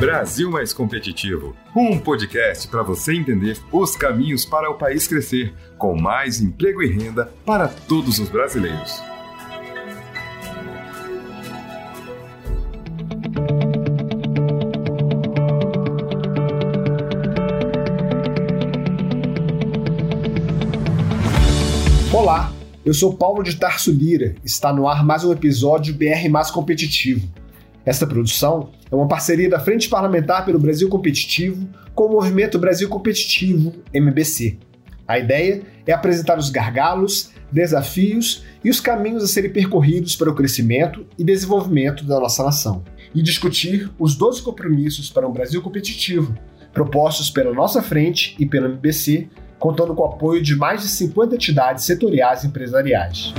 Brasil Mais Competitivo um podcast para você entender os caminhos para o país crescer, com mais emprego e renda para todos os brasileiros. Olá, eu sou Paulo de Tarso Lira. Está no ar mais um episódio BR Mais Competitivo. Esta produção é uma parceria da Frente Parlamentar pelo Brasil Competitivo com o Movimento Brasil Competitivo, MBC. A ideia é apresentar os gargalos, desafios e os caminhos a serem percorridos para o crescimento e desenvolvimento da nossa nação, e discutir os 12 compromissos para um Brasil competitivo, propostos pela nossa frente e pelo MBC, contando com o apoio de mais de 50 entidades setoriais e empresariais.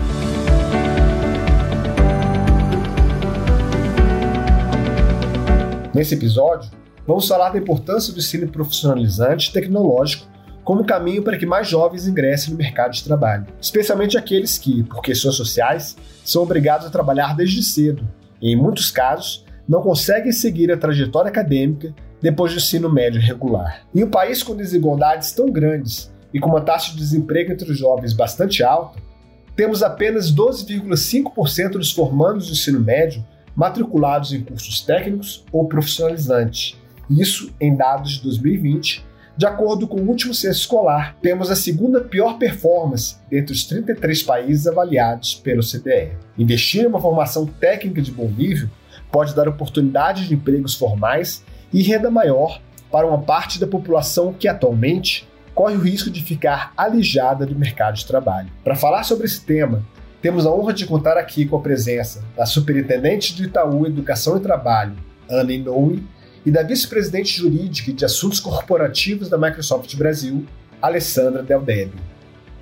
Nesse episódio, vamos falar da importância do ensino profissionalizante tecnológico como caminho para que mais jovens ingressem no mercado de trabalho, especialmente aqueles que, por questões sociais, são obrigados a trabalhar desde cedo e, em muitos casos, não conseguem seguir a trajetória acadêmica depois do ensino médio regular. Em um país com desigualdades tão grandes e com uma taxa de desemprego entre os jovens bastante alta, temos apenas 12,5% dos formandos do ensino médio matriculados em cursos técnicos ou profissionalizantes. Isso em dados de 2020. De acordo com o último censo escolar, temos a segunda pior performance dentre os 33 países avaliados pelo CDE. Investir em uma formação técnica de bom nível pode dar oportunidades de empregos formais e renda maior para uma parte da população que atualmente corre o risco de ficar alijada do mercado de trabalho. Para falar sobre esse tema, temos a honra de contar aqui com a presença da Superintendente do Itaú Educação e Trabalho, Ana Inoue, e da Vice-Presidente Jurídica de Assuntos Corporativos da Microsoft Brasil, Alessandra Del.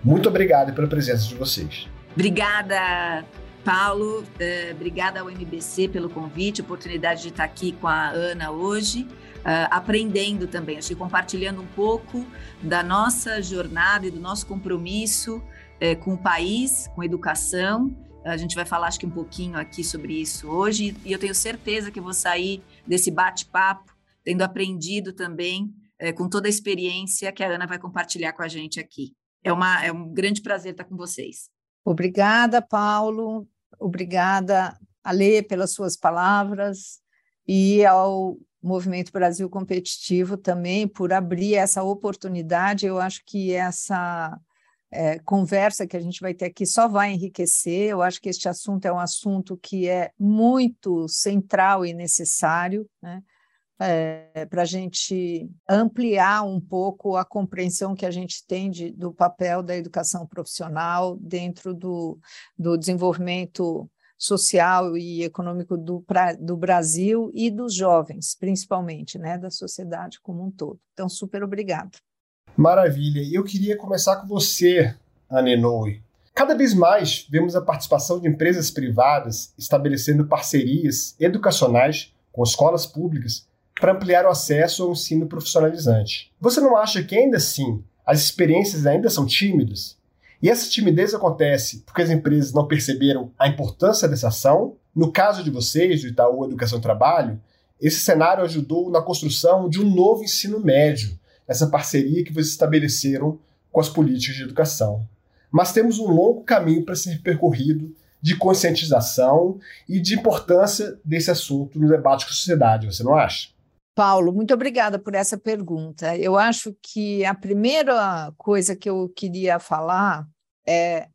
Muito obrigado pela presença de vocês. Obrigada, Paulo. Uh, obrigada ao MBC pelo convite, oportunidade de estar aqui com a Ana hoje. Uh, aprendendo também, acho que compartilhando um pouco da nossa jornada e do nosso compromisso é, com o país, com educação. A gente vai falar, acho que um pouquinho aqui sobre isso hoje, e eu tenho certeza que vou sair desse bate-papo tendo aprendido também é, com toda a experiência que a Ana vai compartilhar com a gente aqui. É, uma, é um grande prazer estar com vocês. Obrigada, Paulo. Obrigada, Alê, pelas suas palavras e ao Movimento Brasil Competitivo também por abrir essa oportunidade. Eu acho que essa é, conversa que a gente vai ter aqui só vai enriquecer. Eu acho que este assunto é um assunto que é muito central e necessário, né? É, para a gente ampliar um pouco a compreensão que a gente tem de, do papel da educação profissional dentro do, do desenvolvimento social e econômico do, pra, do Brasil e dos jovens, principalmente, né, da sociedade como um todo. Então, super obrigada. Maravilha. Eu queria começar com você, Anenoe. Cada vez mais vemos a participação de empresas privadas estabelecendo parcerias educacionais com escolas públicas para ampliar o acesso ao ensino profissionalizante. Você não acha que ainda assim as experiências ainda são tímidas? E essa timidez acontece porque as empresas não perceberam a importância dessa ação? No caso de vocês, do Itaú Educação e Trabalho, esse cenário ajudou na construção de um novo ensino médio, essa parceria que vocês estabeleceram com as políticas de educação. Mas temos um longo caminho para ser percorrido de conscientização e de importância desse assunto no debate com a sociedade, você não acha? Paulo, muito obrigada por essa pergunta. Eu acho que a primeira coisa que eu queria falar é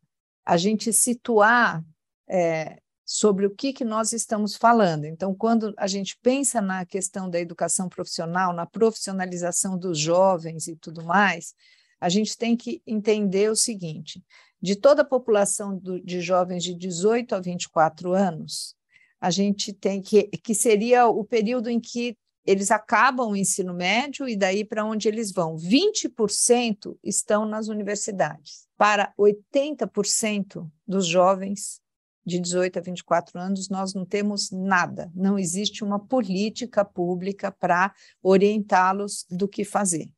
a gente situar é, sobre o que, que nós estamos falando. Então, quando a gente pensa na questão da educação profissional, na profissionalização dos jovens e tudo mais, a gente tem que entender o seguinte: de toda a população do, de jovens de 18 a 24 anos, a gente tem que, que seria o período em que eles acabam o ensino médio e daí para onde eles vão. 20% estão nas universidades. Para 80% dos jovens de 18 a 24 anos, nós não temos nada, não existe uma política pública para orientá-los do que fazer.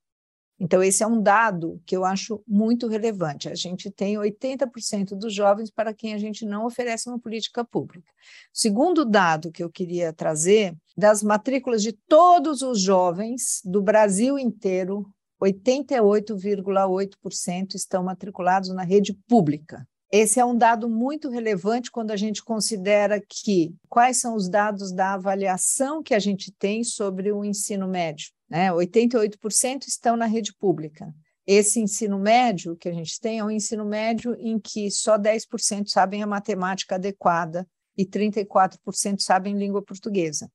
Então, esse é um dado que eu acho muito relevante. A gente tem 80% dos jovens para quem a gente não oferece uma política pública. Segundo dado que eu queria trazer, das matrículas de todos os jovens do Brasil inteiro, 88,8% estão matriculados na rede pública. Esse é um dado muito relevante quando a gente considera que quais são os dados da avaliação que a gente tem sobre o ensino médio. Né? 88% estão na rede pública. Esse ensino médio que a gente tem é um ensino médio em que só 10% sabem a matemática adequada e 34% sabem língua portuguesa.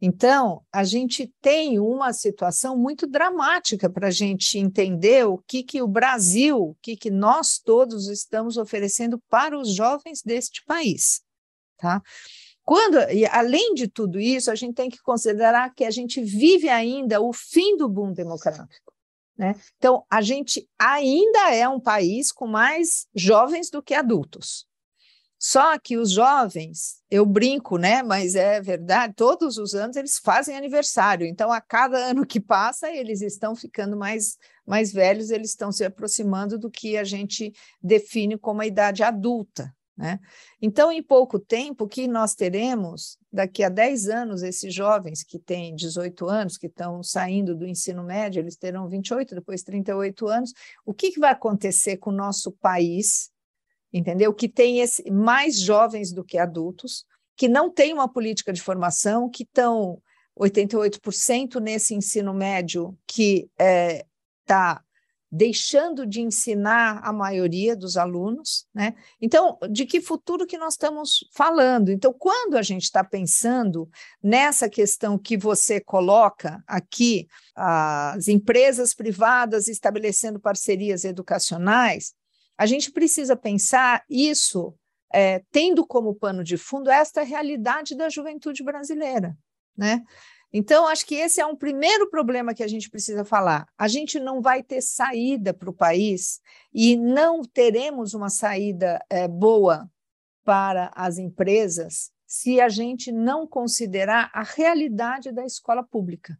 Então, a gente tem uma situação muito dramática para a gente entender o que, que o Brasil, o que, que nós todos estamos oferecendo para os jovens deste país. Tá? Quando, e além de tudo isso, a gente tem que considerar que a gente vive ainda o fim do boom demográfico. Né? Então, a gente ainda é um país com mais jovens do que adultos. Só que os jovens, eu brinco, né? Mas é verdade, todos os anos eles fazem aniversário. Então, a cada ano que passa, eles estão ficando mais, mais velhos, eles estão se aproximando do que a gente define como a idade adulta. Né? Então, em pouco tempo, que nós teremos, daqui a 10 anos, esses jovens que têm 18 anos, que estão saindo do ensino médio, eles terão 28, depois 38 anos, o que, que vai acontecer com o nosso país entendeu? Que tem esse, mais jovens do que adultos, que não tem uma política de formação, que estão 88% nesse ensino médio que está é, tá deixando de ensinar a maioria dos alunos, né? Então, de que futuro que nós estamos falando? Então, quando a gente está pensando nessa questão que você coloca aqui, as empresas privadas estabelecendo parcerias educacionais, a gente precisa pensar isso é, tendo como pano de fundo esta realidade da juventude brasileira, né? Então, acho que esse é um primeiro problema que a gente precisa falar. A gente não vai ter saída para o país e não teremos uma saída é, boa para as empresas se a gente não considerar a realidade da escola pública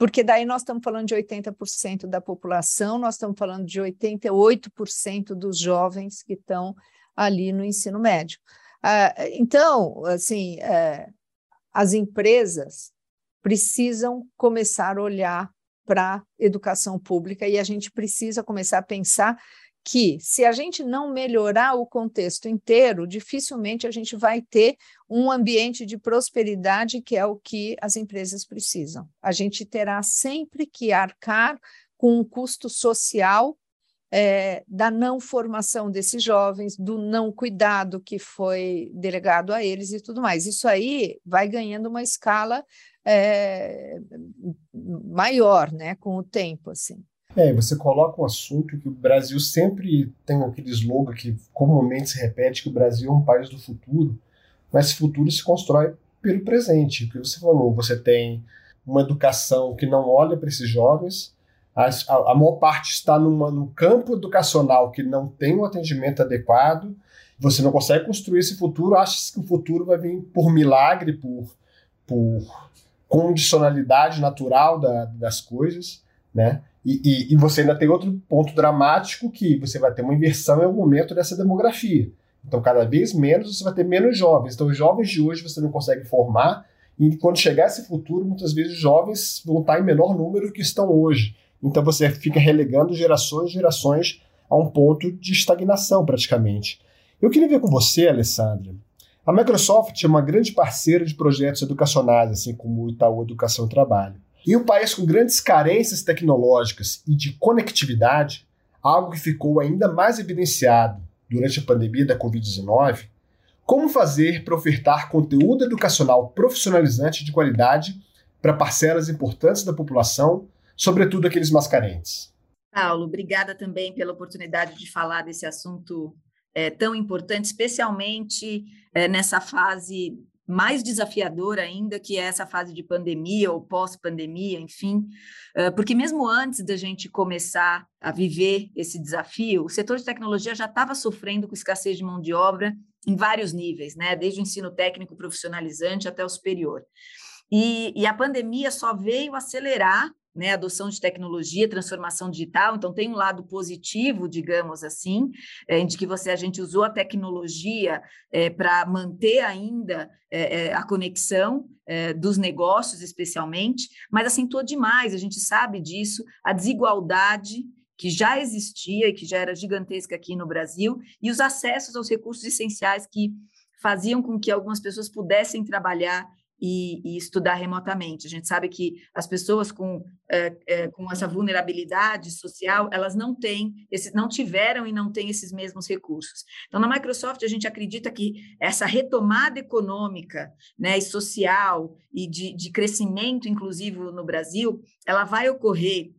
porque daí nós estamos falando de 80% da população, nós estamos falando de 88% dos jovens que estão ali no ensino médio. Ah, então, assim, é, as empresas precisam começar a olhar para a educação pública e a gente precisa começar a pensar que, se a gente não melhorar o contexto inteiro, dificilmente a gente vai ter um ambiente de prosperidade que é o que as empresas precisam. A gente terá sempre que arcar com um custo social é, da não formação desses jovens, do não cuidado que foi delegado a eles e tudo mais. Isso aí vai ganhando uma escala é, maior, né, com o tempo, assim. É, você coloca um assunto que o Brasil sempre tem aquele slogan que comumente se repete que o Brasil é um país do futuro, mas esse futuro se constrói pelo presente. O que você falou, você tem uma educação que não olha para esses jovens, a, a, a maior parte está numa, no campo educacional que não tem um atendimento adequado, você não consegue construir esse futuro, acha que o futuro vai vir por milagre, por, por condicionalidade natural da, das coisas, né? E, e, e, você ainda tem outro ponto dramático que você vai ter uma inversão em algum momento dessa demografia. Então, cada vez menos você vai ter menos jovens. Então, os jovens de hoje você não consegue formar, e quando chegar esse futuro, muitas vezes os jovens vão estar em menor número que estão hoje. Então, você fica relegando gerações e gerações a um ponto de estagnação, praticamente. Eu queria ver com você, Alessandra. A Microsoft é uma grande parceira de projetos educacionais, assim como o Itaú Educação e Trabalho. Em um país com grandes carências tecnológicas e de conectividade, algo que ficou ainda mais evidenciado durante a pandemia da Covid-19, como fazer para ofertar conteúdo educacional profissionalizante de qualidade para parcelas importantes da população, sobretudo aqueles mais carentes? Paulo, obrigada também pela oportunidade de falar desse assunto é, tão importante, especialmente é, nessa fase mais desafiadora ainda, que é essa fase de pandemia ou pós-pandemia, enfim, porque mesmo antes da gente começar a viver esse desafio, o setor de tecnologia já estava sofrendo com escassez de mão de obra em vários níveis, né? desde o ensino técnico profissionalizante até o superior. E, e a pandemia só veio acelerar né, adoção de tecnologia, transformação digital, então tem um lado positivo, digamos assim, é, de que você a gente usou a tecnologia é, para manter ainda é, é a conexão é, dos negócios, especialmente, mas acentuou demais, a gente sabe disso, a desigualdade que já existia e que já era gigantesca aqui no Brasil, e os acessos aos recursos essenciais que faziam com que algumas pessoas pudessem trabalhar e, e, estudar remotamente. A gente sabe que as pessoas com, é, é, com essa vulnerabilidade social, elas não têm, esse, não tiveram e não têm esses mesmos recursos. Então, na Microsoft, a gente acredita que essa retomada econômica né, e social e de, de crescimento, inclusive no Brasil, ela vai ocorrer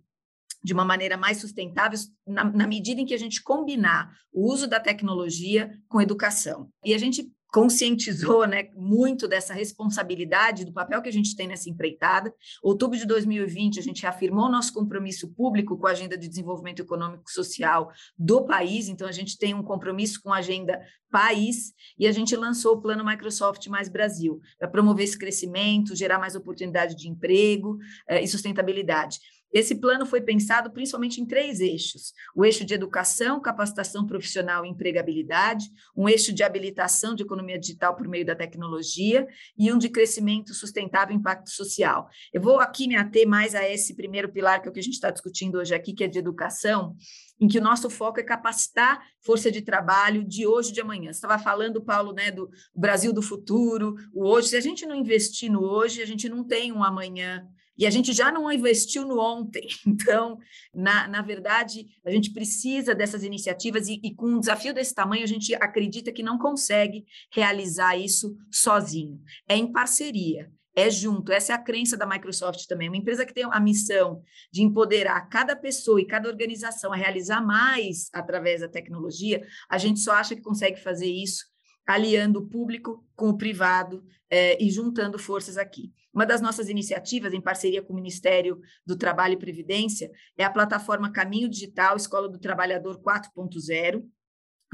de uma maneira mais sustentável na, na medida em que a gente combinar o uso da tecnologia com educação. E a gente conscientizou né, muito dessa responsabilidade, do papel que a gente tem nessa empreitada. Outubro de 2020, a gente afirmou nosso compromisso público com a Agenda de Desenvolvimento Econômico e Social do país, então a gente tem um compromisso com a Agenda País, e a gente lançou o Plano Microsoft Mais Brasil, para promover esse crescimento, gerar mais oportunidade de emprego eh, e sustentabilidade. Esse plano foi pensado principalmente em três eixos: o eixo de educação, capacitação profissional e empregabilidade, um eixo de habilitação de economia digital por meio da tecnologia e um de crescimento sustentável e impacto social. Eu vou aqui me ater mais a esse primeiro pilar, que é o que a gente está discutindo hoje aqui, que é de educação, em que o nosso foco é capacitar força de trabalho de hoje e de amanhã. Você estava falando, Paulo, né, do Brasil do futuro, o hoje. Se a gente não investir no hoje, a gente não tem um amanhã e a gente já não investiu no ontem. Então, na, na verdade, a gente precisa dessas iniciativas e, e, com um desafio desse tamanho, a gente acredita que não consegue realizar isso sozinho. É em parceria. É junto, essa é a crença da Microsoft também. Uma empresa que tem a missão de empoderar cada pessoa e cada organização a realizar mais através da tecnologia, a gente só acha que consegue fazer isso aliando o público com o privado eh, e juntando forças aqui. Uma das nossas iniciativas, em parceria com o Ministério do Trabalho e Previdência, é a plataforma Caminho Digital Escola do Trabalhador 4.0,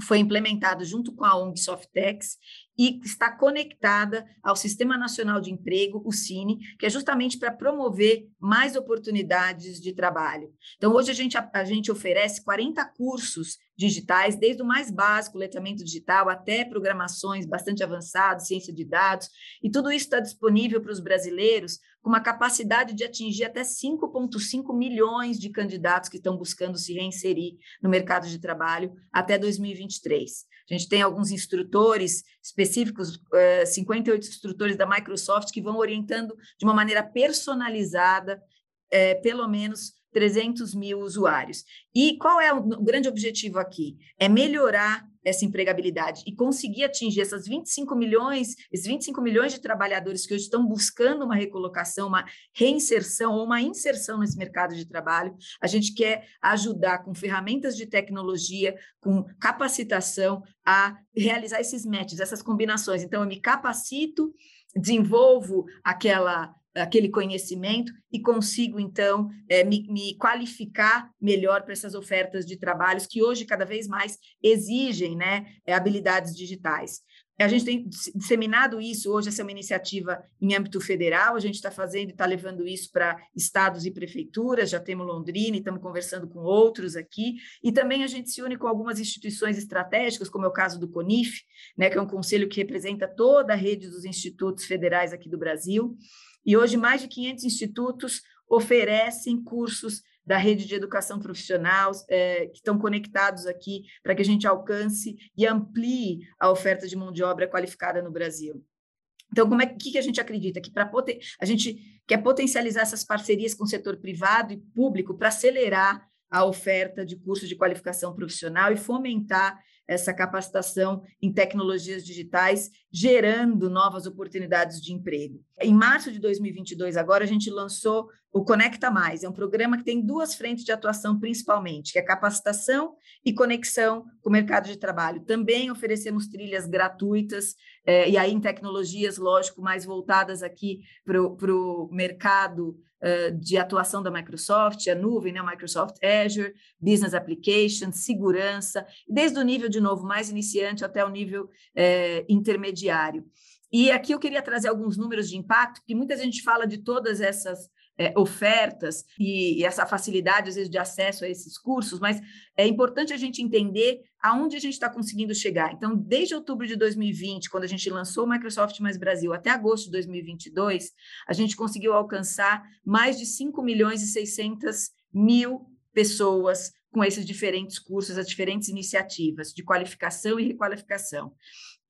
foi implementado junto com a ONG Softex e está conectada ao Sistema Nacional de Emprego, o Cine, que é justamente para promover mais oportunidades de trabalho. Então, hoje a gente, a, a gente oferece 40 cursos digitais, desde o mais básico, letramento digital, até programações bastante avançadas, ciência de dados, e tudo isso está disponível para os brasileiros com uma capacidade de atingir até 5,5 milhões de candidatos que estão buscando se reinserir no mercado de trabalho até 2023. A gente tem alguns instrutores específicos, 58 eh, instrutores da Microsoft, que vão orientando de uma maneira personalizada, eh, pelo menos 300 mil usuários. E qual é o grande objetivo aqui? É melhorar essa empregabilidade e conseguir atingir essas 25 milhões, esses 25 milhões de trabalhadores que hoje estão buscando uma recolocação, uma reinserção ou uma inserção nesse mercado de trabalho. A gente quer ajudar com ferramentas de tecnologia, com capacitação a realizar esses matches, essas combinações. Então, eu me capacito, desenvolvo aquela aquele conhecimento e consigo, então, é, me, me, qualificar melhor para essas ofertas de trabalhos que hoje cada vez mais exigem né, é, habilidades digitais. A gente tem disseminado isso, hoje essa é uma iniciativa em âmbito federal, a gente está fazendo e está levando isso para estados e prefeituras, já temos Londrina e estamos conversando com outros aqui, e também a gente se une com algumas instituições estratégicas, como é o caso do CONIF, né, que é um conselho que representa toda a rede dos institutos federais aqui do Brasil, e hoje, mais de 500 institutos oferecem cursos da rede de educação profissional, é, que estão conectados aqui para que a gente alcance e amplie a oferta de mão de obra qualificada no Brasil. Então, como é que, que a gente acredita? Que para a gente quer potencializar essas parcerias com o setor privado e público para acelerar a oferta de cursos de qualificação profissional e fomentar essa capacitação em tecnologias digitais, gerando novas oportunidades de emprego. Em março de 2022, agora, a gente lançou o Conecta Mais, é um programa que tem duas frentes de atuação principalmente, que é capacitação e conexão com o mercado de trabalho. Também oferecemos trilhas gratuitas, eh, e aí em tecnologias, lógico, mais voltadas aqui para o mercado uh, de atuação da Microsoft, a nuvem, né, Microsoft Azure, Business Applications, segurança, desde o nível, de novo, mais iniciante até o nível eh, intermediário. E aqui eu queria trazer alguns números de impacto, que muita gente fala de todas essas é, ofertas e, e, essa facilidade, às vezes, de acesso a esses cursos, mas é importante a gente entender aonde a gente está conseguindo chegar. Então, desde outubro de 2020, quando a gente lançou o Microsoft Mais Brasil, até agosto de 2022, a gente conseguiu alcançar mais de 5 milhões e 600 mil pessoas com esses diferentes cursos, as diferentes iniciativas de qualificação e requalificação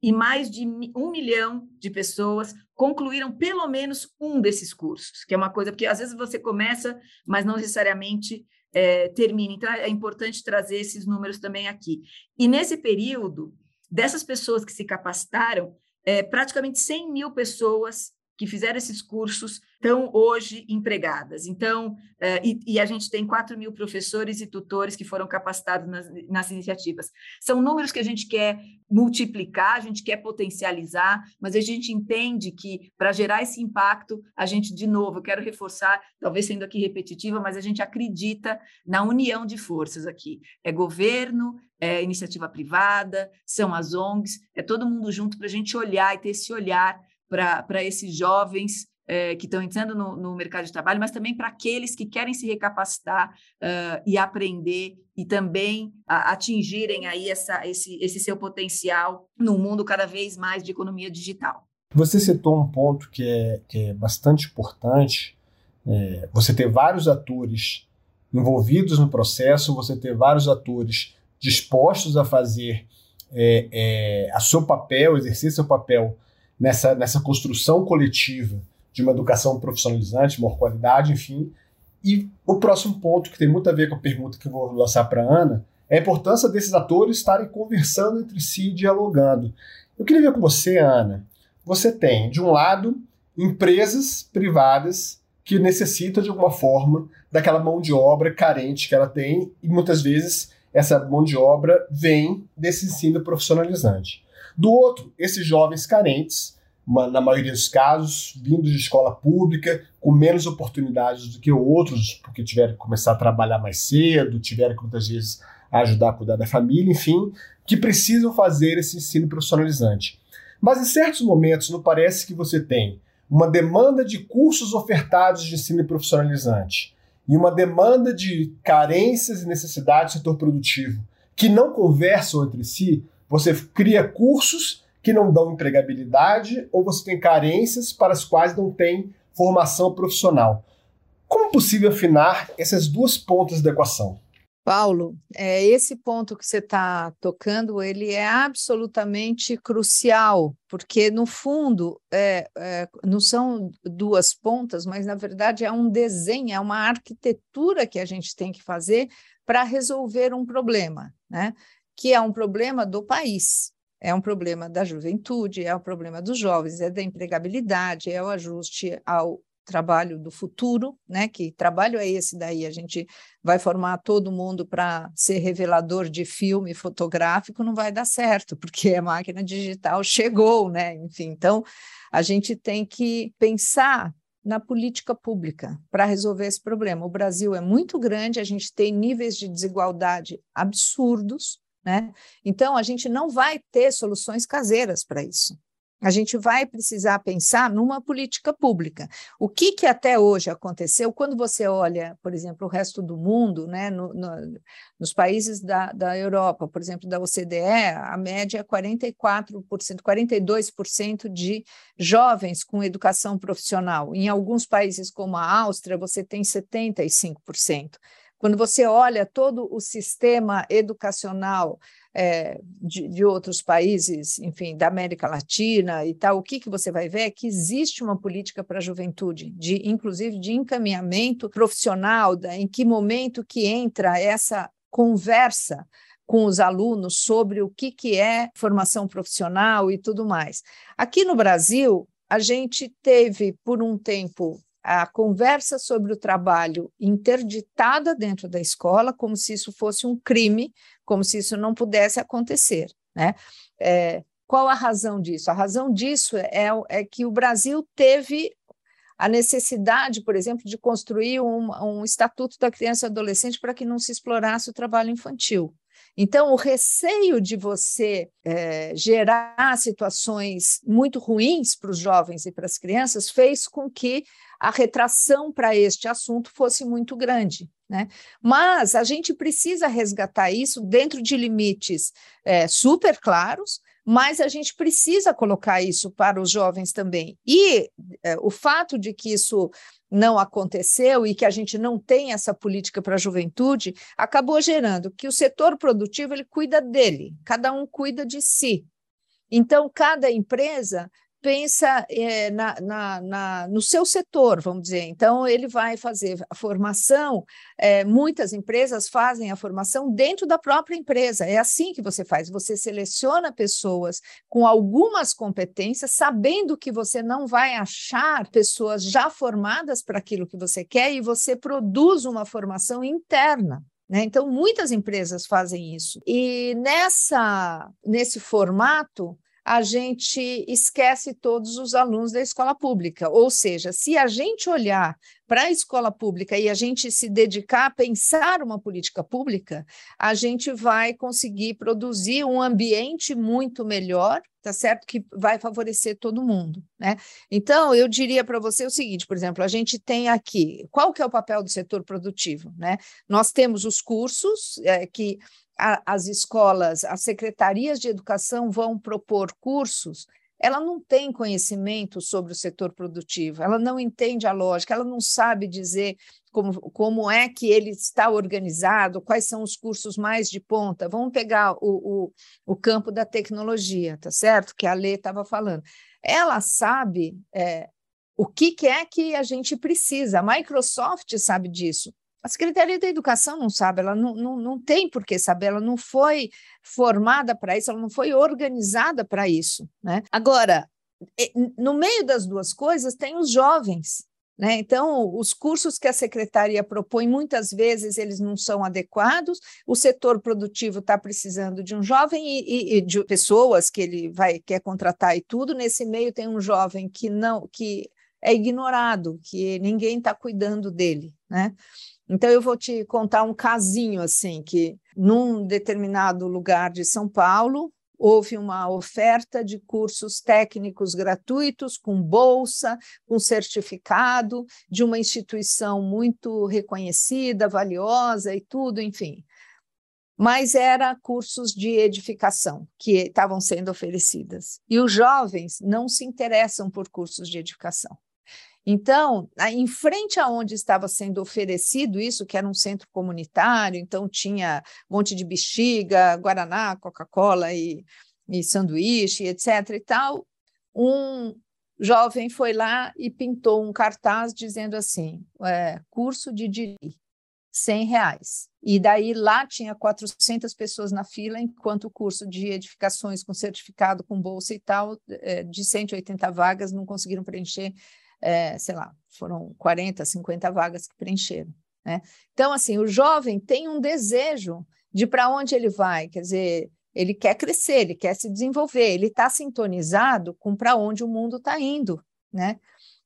e mais de um milhão de pessoas concluíram pelo menos um desses cursos, que é uma coisa, porque às vezes você começa, mas não necessariamente é, termina. Então, é importante trazer esses números também aqui. E nesse período, dessas pessoas que se capacitaram, é, praticamente 100 mil pessoas que fizeram esses cursos estão hoje empregadas. Então, uh, e, e, a gente tem 4 mil professores e tutores que foram capacitados nas, nas, iniciativas. São números que a gente quer multiplicar, a gente quer potencializar, mas a gente entende que para gerar esse impacto, a gente, de novo, eu quero reforçar, talvez sendo aqui repetitiva, mas a gente acredita na união de forças aqui. É governo, é iniciativa privada, são as ONGs, é todo mundo junto para a gente olhar e ter esse olhar para esses jovens é, que estão entrando no, no, mercado de trabalho, mas também para aqueles que querem se recapacitar uh, e aprender e também uh, atingirem aí essa, esse, esse seu potencial no mundo cada vez mais de economia digital. Você citou um ponto que é, que é bastante importante. É, você ter vários atores envolvidos no processo, você ter vários atores dispostos a fazer é, é, a seu papel, exercer seu papel nessa, nessa construção coletiva de uma educação profissionalizante, maior qualidade, enfim. E o próximo ponto, que tem muito a ver com a pergunta que eu vou lançar para a Ana, é a importância desses atores estarem conversando entre si, dialogando. Eu queria ver com você, Ana. Você tem, de um lado, empresas privadas que necessitam, de alguma forma, daquela mão de obra carente que ela tem, e muitas vezes essa mão de obra vem desse ensino profissionalizante. Do outro, esses jovens carentes, na maioria dos casos, vindo de escola pública, com menos oportunidades do que outros, porque tiveram que começar a trabalhar mais cedo, tiveram que muitas vezes ajudar a cuidar da família, enfim, que precisam fazer esse ensino profissionalizante. Mas em certos momentos, não parece que você tem uma demanda de cursos ofertados de ensino profissionalizante e uma demanda de carências e necessidades do setor produtivo que não conversam entre si, você cria cursos que não dão empregabilidade ou você tem carências para as quais não tem formação profissional. Como é possível afinar essas duas pontas da equação? Paulo, é, esse ponto que você está tocando, ele é absolutamente crucial, porque no fundo é, é, não são duas pontas, mas na verdade é um desenho, é uma arquitetura que a gente tem que fazer para resolver um problema, né? Que é um problema do país, é um problema da juventude, é um problema dos jovens, é da empregabilidade, é o ajuste ao trabalho do futuro, né? Que trabalho é esse daí? A gente vai formar todo mundo para ser revelador de filme fotográfico, não vai dar certo, porque a máquina digital chegou, né? Enfim, então a gente tem que pensar na política pública para resolver esse problema. O Brasil é muito grande, a gente tem níveis de desigualdade absurdos, né? Então, a gente não vai ter soluções caseiras para isso. A gente vai precisar pensar numa política pública. O que, que até hoje aconteceu, quando você olha, por exemplo, o resto do mundo, né, no, no, nos países da, da Europa, por exemplo, da OCDE, a média é 44%, 42% de jovens com educação profissional. Em alguns países, como a Áustria, você tem 75%. Quando você olha todo o sistema educacional é, de, de, outros países, enfim, da América Latina e tal, o que, que você vai ver é que existe uma política para a juventude, de, inclusive de encaminhamento profissional, da, em que momento que entra essa conversa com os alunos sobre o que, que é formação profissional e tudo mais. Aqui no Brasil, a gente teve, por um tempo, a conversa sobre o trabalho interditada dentro da escola, como se isso fosse um crime, como se isso não pudesse acontecer. Né? É, qual a razão disso? A razão disso é, é que o Brasil teve a necessidade, por exemplo, de construir um, um estatuto da criança e adolescente para que não se explorasse o trabalho infantil. Então, o receio de você é, gerar situações muito ruins para os jovens e para as crianças fez com que a retração para este assunto fosse muito grande. Né? Mas a gente precisa resgatar isso dentro de limites é, super claros, mas a gente precisa colocar isso para os jovens também. E é, o fato de que isso não aconteceu e que a gente não tem essa política para a juventude acabou gerando que o setor produtivo ele cuida dele, cada um cuida de si. Então, cada empresa pensa é, na, na, na, no seu setor, vamos dizer. Então, ele vai fazer a formação. É, muitas empresas fazem a formação dentro da própria empresa. É assim que você faz. Você seleciona pessoas com algumas competências, sabendo que você não vai achar pessoas já formadas para aquilo que você quer, e você produz uma formação interna. Né? Então, muitas empresas fazem isso. E nessa, nesse formato, a gente esquece todos os alunos da escola pública. Ou seja, se a gente olhar para a escola pública e a gente se dedicar a pensar uma política pública, a gente vai conseguir produzir um ambiente muito melhor, tá certo? Que vai favorecer todo mundo, né? Então, eu diria para você o seguinte, por exemplo, a gente tem aqui, qual que é o papel do setor produtivo, né? Nós temos os cursos é, que as escolas, as secretarias de educação vão propor cursos, ela não tem conhecimento sobre o setor produtivo, ela não entende a lógica, ela não sabe dizer como, como é que ele está organizado, quais são os cursos mais de ponta. Vamos pegar o, o, o campo da tecnologia, tá certo? Que a Lê estava falando. Ela sabe é, o que, que é que a gente precisa, a Microsoft sabe disso. A Secretaria da Educação não sabe, ela não, não, não tem por que saber, ela não foi formada para isso, ela não foi organizada para isso. Né? Agora, no meio das duas coisas, tem os jovens. Né? Então, os cursos que a secretaria propõe, muitas vezes eles não são adequados, o setor produtivo está precisando de um jovem e, e, e, de pessoas que ele vai quer contratar e tudo. Nesse meio tem um jovem que não que é ignorado, que ninguém está cuidando dele. Né? Então, eu vou te contar um casinho assim, que num determinado lugar de São Paulo, houve uma oferta de cursos técnicos gratuitos, com bolsa, com certificado, de uma instituição muito reconhecida, valiosa e tudo, enfim. Mas era cursos de edificação que estavam sendo oferecidas. E os jovens não se interessam por cursos de edificação. Então, em frente aonde estava sendo oferecido isso, que era um centro comunitário, então tinha um monte de bexiga, guaraná, Coca-Cola e, e sanduíche, etc. e tal, um jovem foi lá e pintou um cartaz dizendo assim, é, curso de diri, 100 reais. E daí lá tinha 400 pessoas na fila, enquanto o curso de edificações com certificado, com bolsa e tal, é, de 180 vagas, não conseguiram preencher é, sei lá, foram 40, 50 vagas que preencheram. Né? Então, assim, o jovem tem um desejo de para onde ele vai, quer dizer, ele quer crescer, ele quer se desenvolver, ele está sintonizado com para onde o mundo está indo, né?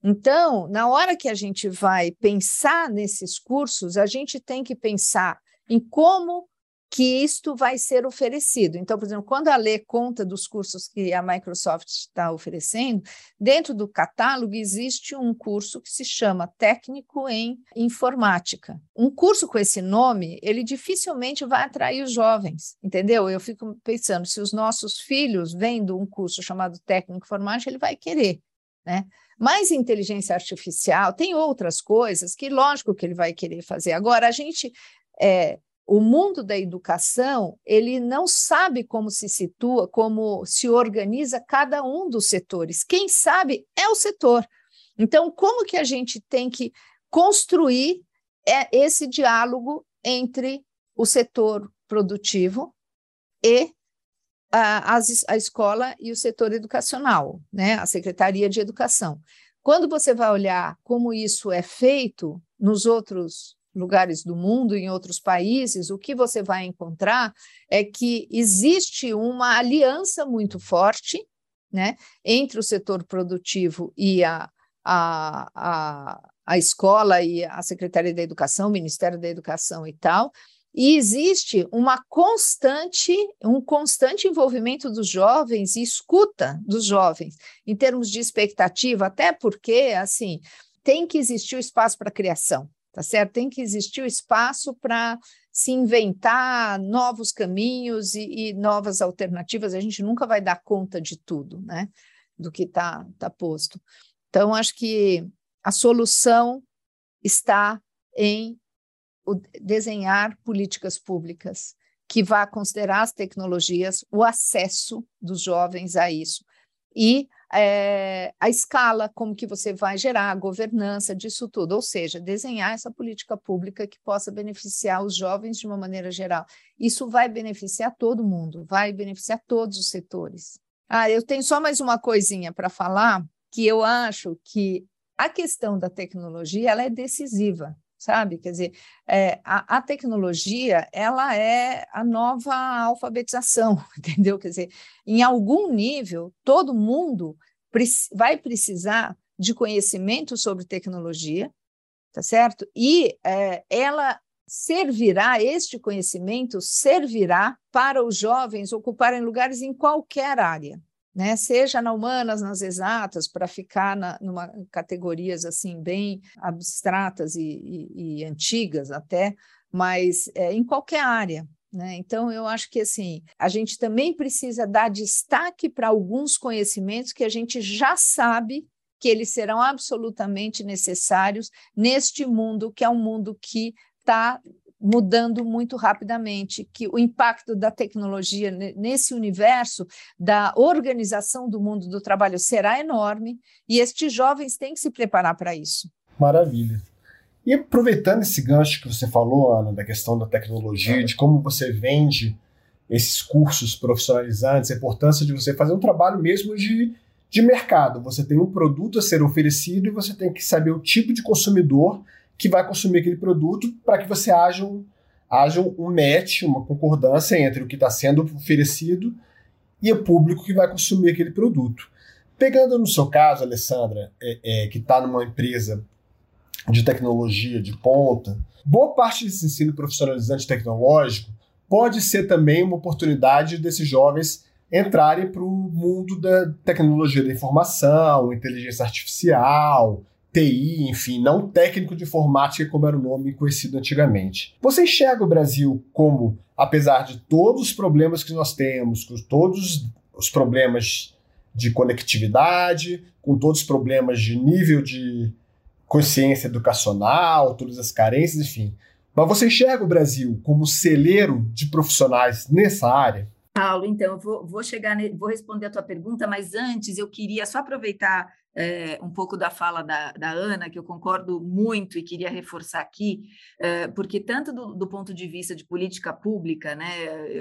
Então, na hora que a gente vai pensar nesses cursos, a gente tem que pensar em como que isto vai ser oferecido. Então, por exemplo, quando a Lê conta dos cursos que a Microsoft está oferecendo, dentro do catálogo existe um curso que se chama Técnico em Informática. Um curso com esse nome, ele dificilmente vai atrair os jovens, entendeu? Eu fico pensando, se os nossos filhos vendo um curso chamado Técnico em Informática, ele vai querer, né? Mas inteligência artificial tem outras coisas que, lógico, que ele vai querer fazer. Agora, a gente é, o mundo da educação ele não sabe como se situa, como se organiza cada um dos setores. Quem sabe é o setor. Então, como que a gente tem que construir é, esse diálogo entre o setor produtivo e a, a, escola e o setor educacional, né? a Secretaria de Educação. Quando você vai olhar como isso é feito nos outros lugares do mundo, em outros países, o que você vai encontrar é que existe uma aliança muito forte né, entre o setor produtivo e a, a, a, a escola e a Secretaria da Educação, o Ministério da Educação e tal, E existe uma constante, um constante envolvimento dos jovens e escuta dos jovens em termos de expectativa, até porque assim tem que existir o espaço para criação, tá certo? Tem que existir o espaço para se inventar novos caminhos e, e, novas alternativas. A gente nunca vai dar conta de tudo, né? Do que está tá posto. Então, acho que a solução está em desenhar políticas públicas que vá considerar as tecnologias, o acesso dos jovens a isso e é, a escala, como que você vai gerar a governança disso tudo, ou seja, desenhar essa política pública que possa beneficiar os jovens de uma maneira geral. Isso vai beneficiar todo mundo, vai beneficiar todos os setores. Ah, eu tenho só mais uma coisinha para falar, que eu acho que a questão da tecnologia ela é decisiva sabe? Quer dizer, é, a, a, tecnologia ela é a nova alfabetização, entendeu? Quer dizer, em algum nível, todo mundo vai precisar de conhecimento sobre tecnologia, tá certo? E é, ela servirá, este conhecimento servirá para os jovens ocuparem lugares em qualquer área, né? seja na humanas, nas exatas, para ficar na, numa categorias assim bem abstratas e, e, e antigas até, mas é, em qualquer área. Né? Então, eu acho que assim, a gente também precisa dar destaque para alguns conhecimentos que a gente já sabe que eles serão absolutamente necessários neste mundo, que é um mundo que está mudando muito rapidamente, que o impacto da tecnologia nesse universo da organização do mundo do trabalho será enorme e estes jovens têm que se preparar para isso. Maravilha. E aproveitando esse gancho que você falou, Ana, da questão da tecnologia, de como você vende esses cursos profissionalizantes, a importância de você fazer um trabalho mesmo de, de mercado. Você tem um produto a ser oferecido e você tem que saber o tipo de consumidor que vai consumir aquele produto para que você haja um, haja um match, uma concordância entre o que está sendo oferecido e o público que vai consumir aquele produto. Pegando no seu caso, Alessandra, é, é, que está numa empresa de tecnologia de ponta, boa parte desse ensino profissionalizante tecnológico pode ser também uma oportunidade desses jovens entrarem para o mundo da tecnologia da informação, inteligência artificial, TI, enfim, não técnico de informática como era o nome conhecido antigamente. Você enxerga o Brasil como, apesar de todos os problemas que nós temos, com todos os problemas de conectividade, com todos os problemas de nível de consciência educacional, todas as carências, enfim. Mas você enxerga o Brasil como celeiro de profissionais nessa área? Paulo, então, eu vou, vou chegar, vou responder a tua pergunta, mas antes eu queria só aproveitar é, um pouco da fala da, da, Ana, que eu concordo muito e queria reforçar aqui, é, porque tanto do, do, ponto de vista de política pública, né,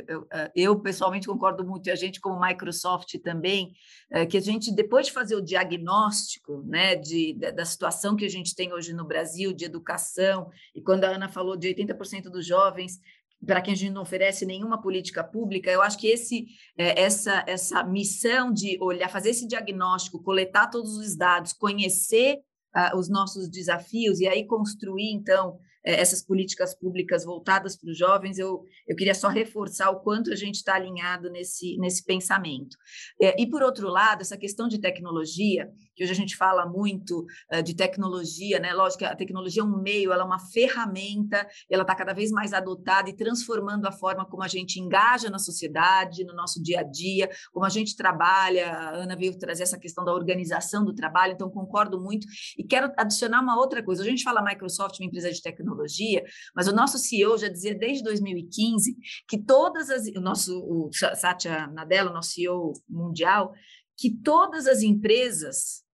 eu, eu, pessoalmente concordo muito, e a gente como Microsoft também, é, que a gente, depois de fazer o diagnóstico né, de, da, da, situação que a gente tem hoje no Brasil, de educação, e quando a Ana falou de 80% dos jovens para quem a gente não oferece nenhuma política pública, eu acho que esse, é, essa, essa missão de olhar, fazer esse diagnóstico, coletar todos os dados, conhecer uh, os nossos desafios e aí construir, então, é, essas políticas públicas voltadas para os jovens, eu, eu queria só reforçar o quanto a gente está alinhado nesse, nesse pensamento. É, e, por outro lado, essa questão de tecnologia, que hoje a gente fala muito uh, de tecnologia, né? Lógico que a tecnologia é um meio, ela é uma ferramenta, ela está cada vez mais adotada e transformando a forma como a gente engaja na sociedade, no nosso dia a dia, como a gente trabalha. A Ana veio trazer essa questão da organização do trabalho, então concordo muito. E quero adicionar uma outra coisa. A gente fala Microsoft, uma empresa de tecnologia, mas o nosso CEO já dizia desde 2015 que todas as o nosso o Satya Nadella, o nosso CEO mundial, que todas as empresas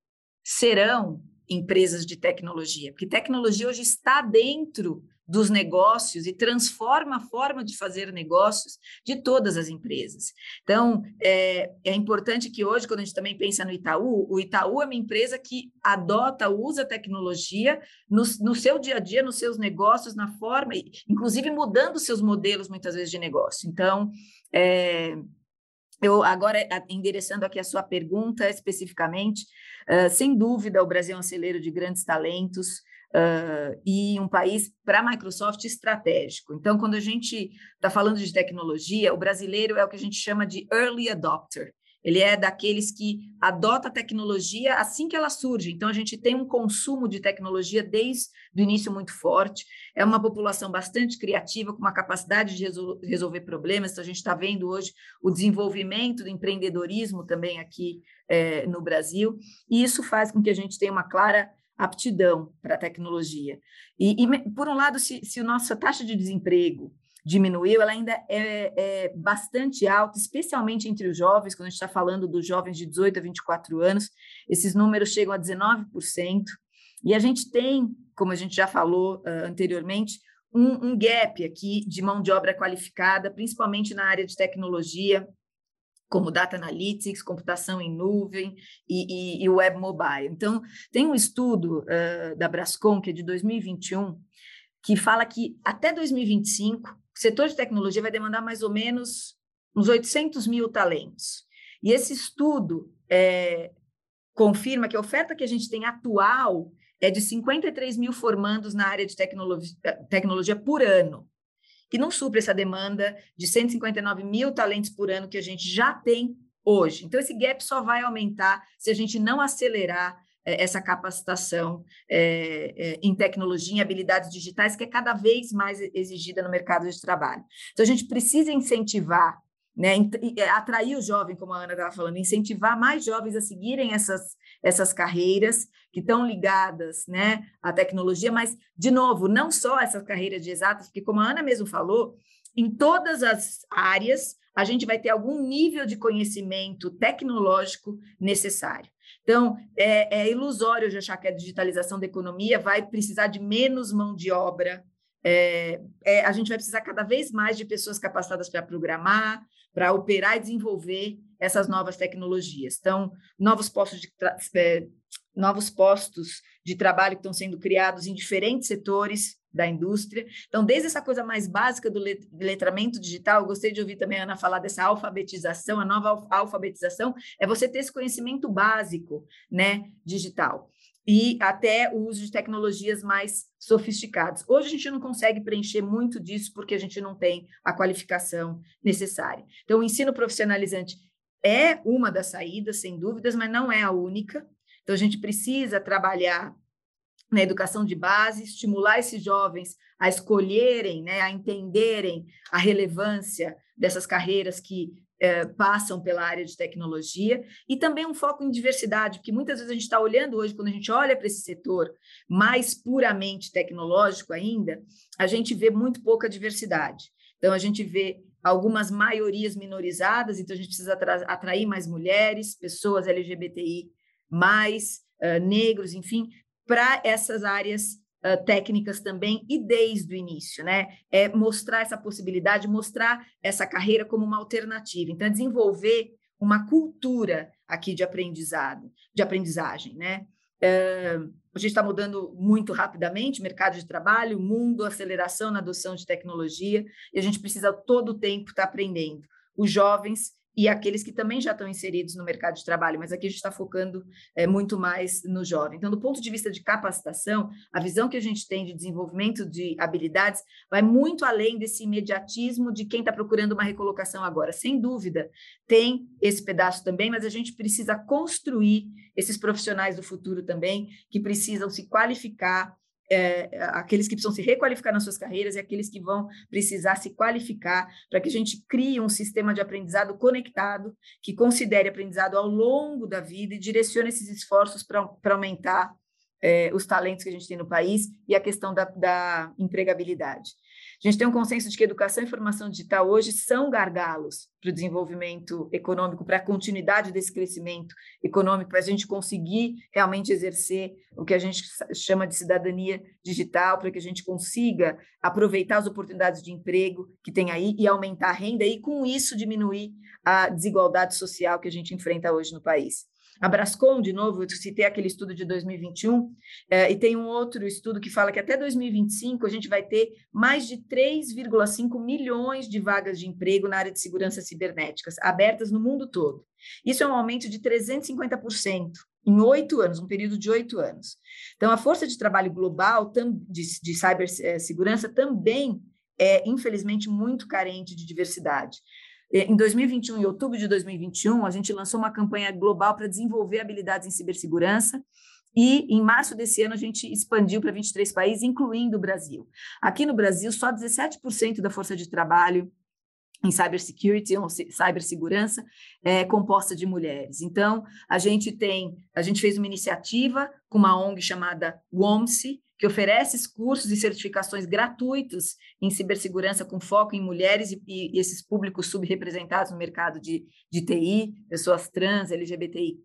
serão empresas de tecnologia, porque tecnologia hoje está dentro dos negócios e transforma a forma de fazer negócios de todas as empresas. Então, é, é, importante que hoje, quando a gente também pensa no Itaú, o Itaú é uma empresa que adota, usa tecnologia no, no seu dia a dia, nos seus negócios, na forma, inclusive mudando seus modelos, muitas vezes, de negócio. Então, é, eu agora endereçando aqui a sua pergunta especificamente, uh, sem dúvida o Brasil é um celeiro de grandes talentos, uh, e um país para a Microsoft estratégico. Então, quando a gente está falando de tecnologia, o brasileiro é o que a gente chama de early adopter. Ele é daqueles que adota a tecnologia assim que ela surge. Então, a gente tem um consumo de tecnologia desde o início muito forte. É uma população bastante criativa, com uma capacidade de resol resolver problemas. Então, a gente está vendo hoje o desenvolvimento do empreendedorismo também aqui é, no Brasil. E isso faz com que a gente tenha uma clara aptidão para a tecnologia. E, e, por um lado, se, se a nossa taxa de desemprego diminuiu, ela ainda é, é bastante alta, especialmente entre os jovens, quando a gente está falando dos jovens de 18 a 24 anos, esses números chegam a 19%. E a gente tem, como a gente já falou uh, anteriormente, um, um gap aqui de mão de obra qualificada, principalmente na área de tecnologia, como data analytics, computação em nuvem e, e, e web mobile. Então, tem um estudo uh, da Brascom, que é de 2021, que fala que até 2025 o setor de tecnologia vai demandar mais ou menos uns 800 mil talentos. E esse estudo é, confirma que a oferta que a gente tem atual é de 53 mil formandos na área de tecnologia, tecnologia por ano, que não supre essa demanda de 159 mil talentos por ano que a gente já tem hoje. Então, esse gap só vai aumentar se a gente não acelerar essa capacitação é, é, em tecnologia, em habilidades digitais, que é cada vez mais exigida no mercado de trabalho. Então, a gente precisa incentivar, né, atrair o jovem, como a Ana estava falando, incentivar mais jovens a seguirem essas, essas carreiras que estão ligadas né, à tecnologia, mas, de novo, não só essas carreiras de exatas, porque, como a Ana mesmo falou, em todas as áreas, a gente vai ter algum nível de conhecimento tecnológico necessário. Então, é, é ilusório de achar que a digitalização da economia vai precisar de menos mão de obra. É, é, a gente vai precisar cada vez mais de pessoas capacitadas para programar, para operar e desenvolver essas novas tecnologias. Então, novos postos de, é, novos postos de trabalho que estão sendo criados em diferentes setores da indústria. Então, desde essa coisa mais básica do letramento digital, eu gostei de ouvir também a Ana falar dessa alfabetização, a nova alfabetização é você ter esse conhecimento básico, né, digital. E até o uso de tecnologias mais sofisticadas. Hoje a gente não consegue preencher muito disso porque a gente não tem a qualificação necessária. Então, o ensino profissionalizante é uma das saídas, sem dúvidas, mas não é a única. Então, a gente precisa trabalhar na educação de base, estimular esses jovens a escolherem, né, a entenderem a relevância dessas carreiras que é, passam pela área de tecnologia e também um foco em diversidade, porque muitas vezes a gente está olhando hoje, quando a gente olha para esse setor mais puramente tecnológico ainda, a gente vê muito pouca diversidade. Então, a gente vê algumas maiorias minorizadas, então a gente precisa atrair mais mulheres, pessoas LGBTI, mais uh, negros, enfim, para essas áreas uh, técnicas também e desde o início, né? É mostrar essa possibilidade, mostrar essa carreira como uma alternativa. Então, é desenvolver uma cultura aqui de aprendizado, de aprendizagem, né? Uh, a gente está mudando muito rapidamente, mercado de trabalho, mundo, aceleração na adoção de tecnologia, e a gente precisa todo o tempo estar tá aprendendo. Os jovens e aqueles que também já estão inseridos no mercado de trabalho, mas aqui a gente está focando é, muito mais no jovem. Então, do ponto de vista de capacitação, a visão que a gente tem de desenvolvimento de habilidades vai muito além desse imediatismo de quem está procurando uma recolocação agora. Sem dúvida, tem esse pedaço também, mas a gente precisa construir esses profissionais do futuro também, que precisam se qualificar é, aqueles que precisam se requalificar nas suas carreiras e aqueles que vão precisar se qualificar para que a gente crie um sistema de aprendizado conectado que considere aprendizado ao longo da vida e direcione esses esforços para aumentar é, os talentos que a gente tem no país e a questão da, da empregabilidade. A gente tem um consenso de que educação e formação digital hoje são gargalos para o desenvolvimento econômico, para a continuidade desse crescimento econômico, para a gente conseguir realmente exercer o que a gente chama de cidadania digital, para que a gente consiga aproveitar as oportunidades de emprego que tem aí e aumentar a renda e, com isso, diminuir a desigualdade social que a gente enfrenta hoje no país. A Brascom, de novo, eu citei aquele estudo de 2021, é, e tem um outro estudo que fala que até 2025 a gente vai ter mais de 3,5 milhões de vagas de emprego na área de segurança cibernéticas, abertas no mundo todo. Isso é um aumento de 350% em oito anos, um período de oito anos. Então, a força de trabalho global de, de cibersegurança também é, infelizmente, muito carente de diversidade. Em 2021, em outubro de 2021, a gente lançou uma campanha global para desenvolver habilidades em cibersegurança. E em março desse ano a gente expandiu para 23 países, incluindo o Brasil. Aqui no Brasil, só 17% da força de trabalho em cybersecurity ou cibersegurança é composta de mulheres. Então, a gente tem, a gente fez uma iniciativa com uma ONG chamada WOMSE, que oferece cursos e certificações gratuitos em cibersegurança com foco em mulheres e, e esses públicos subrepresentados no mercado de, de TI, pessoas trans, LGBTI+,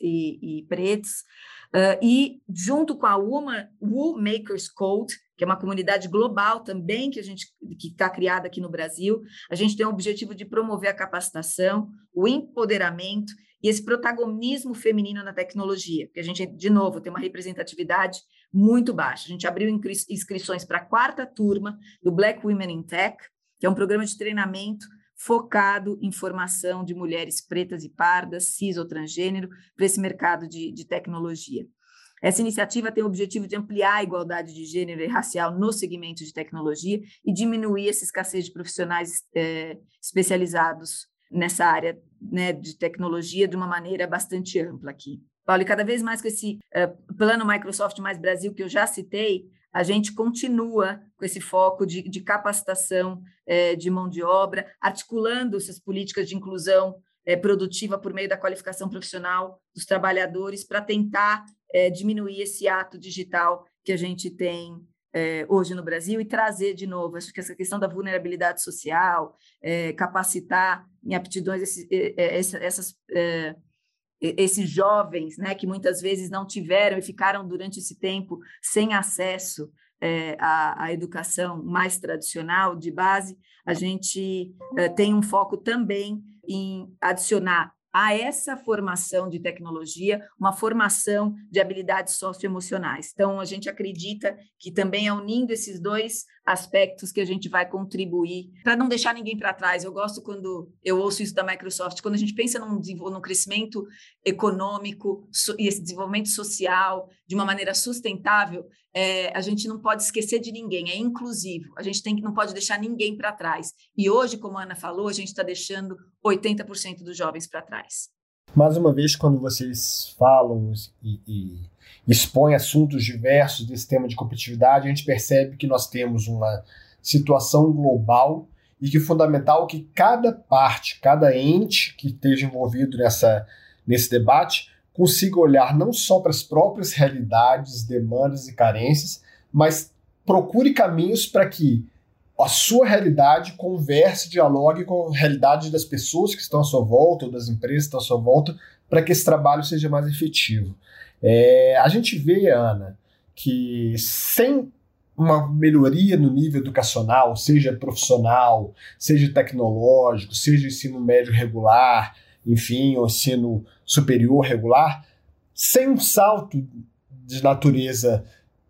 e, e pretos. Uh, e junto com a UMA, Woo Makers Code, que é uma comunidade global também que a gente que está criada aqui no Brasil, a gente tem o objetivo de promover a capacitação, o empoderamento e esse protagonismo feminino na tecnologia, porque a gente, de novo, tem uma representatividade muito baixa. A gente abriu inscrições para a quarta turma do Black Women in Tech, que é um programa de treinamento focado em formação de mulheres pretas e pardas, cis ou transgênero, para esse mercado de, de tecnologia. Essa iniciativa tem o objetivo de ampliar a igualdade de gênero e racial no segmento de tecnologia e diminuir essa escassez de profissionais é, especializados nessa área né, de tecnologia de uma maneira bastante ampla aqui. Paulo, e cada vez mais com esse uh, plano Microsoft mais Brasil que eu já citei, a gente continua com esse foco de, de capacitação eh, de mão de obra, articulando essas políticas de inclusão eh, produtiva por meio da qualificação profissional dos trabalhadores para tentar diminuir esse ato digital que a gente tem hoje no Brasil e trazer de novo, acho que essa questão da vulnerabilidade social, capacitar em aptidões esses, essas esses jovens, né, que muitas vezes não tiveram e ficaram durante esse tempo sem acesso é, à, à, educação mais tradicional de base, a gente é, tem um foco também em adicionar a essa formação de tecnologia, uma formação de habilidades socioemocionais. Então, a gente acredita que também unindo esses dois aspectos que a gente vai contribuir para não deixar ninguém para trás. Eu gosto quando eu ouço isso da Microsoft, quando a gente pensa num, num crescimento econômico so, e esse desenvolvimento social de uma maneira sustentável, é, a gente não pode esquecer de ninguém, é inclusivo. A gente tem que não pode deixar ninguém para trás. E hoje, como a Ana falou, a gente está deixando 80% dos jovens para trás. Mais uma vez, quando vocês falam e, e expõem assuntos diversos desse tema de competitividade, a gente percebe que nós temos uma situação global e que é fundamental que cada parte, cada ente que esteja envolvido nessa, nesse debate consiga olhar não só para as próprias realidades, demandas e carências, mas procure caminhos para que a sua realidade converse, dialogue com a realidade das pessoas que estão à sua volta, ou das empresas que estão à sua volta, para que esse trabalho seja mais efetivo. É, a gente vê, Ana, que sem uma melhoria no nível educacional, seja profissional, seja tecnológico, seja ensino médio regular, enfim, ou ensino superior regular, sem um salto de natureza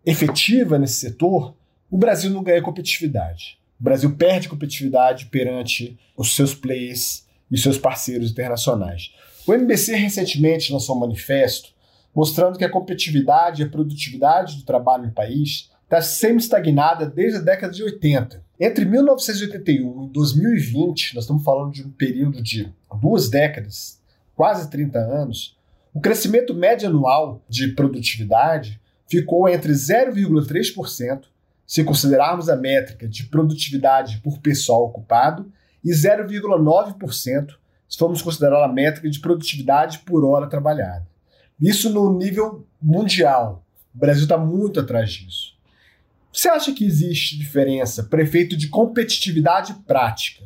efetiva nesse setor, o Brasil não ganha competitividade. O Brasil perde competitividade perante os seus players e seus parceiros internacionais. O MBC recentemente lançou um manifesto mostrando que a competitividade e a produtividade do trabalho no país está semi-estagnada desde a década de 80. Entre 1981 e 2020, nós estamos falando de um período de duas décadas, quase 30 anos, o crescimento médio anual de produtividade ficou entre 0,3% se considerarmos a métrica de produtividade por pessoal ocupado, e 0,9% se formos considerar a métrica de produtividade por hora trabalhada. Isso no nível mundial. O Brasil está muito atrás disso. Você acha que existe diferença, prefeito, de competitividade prática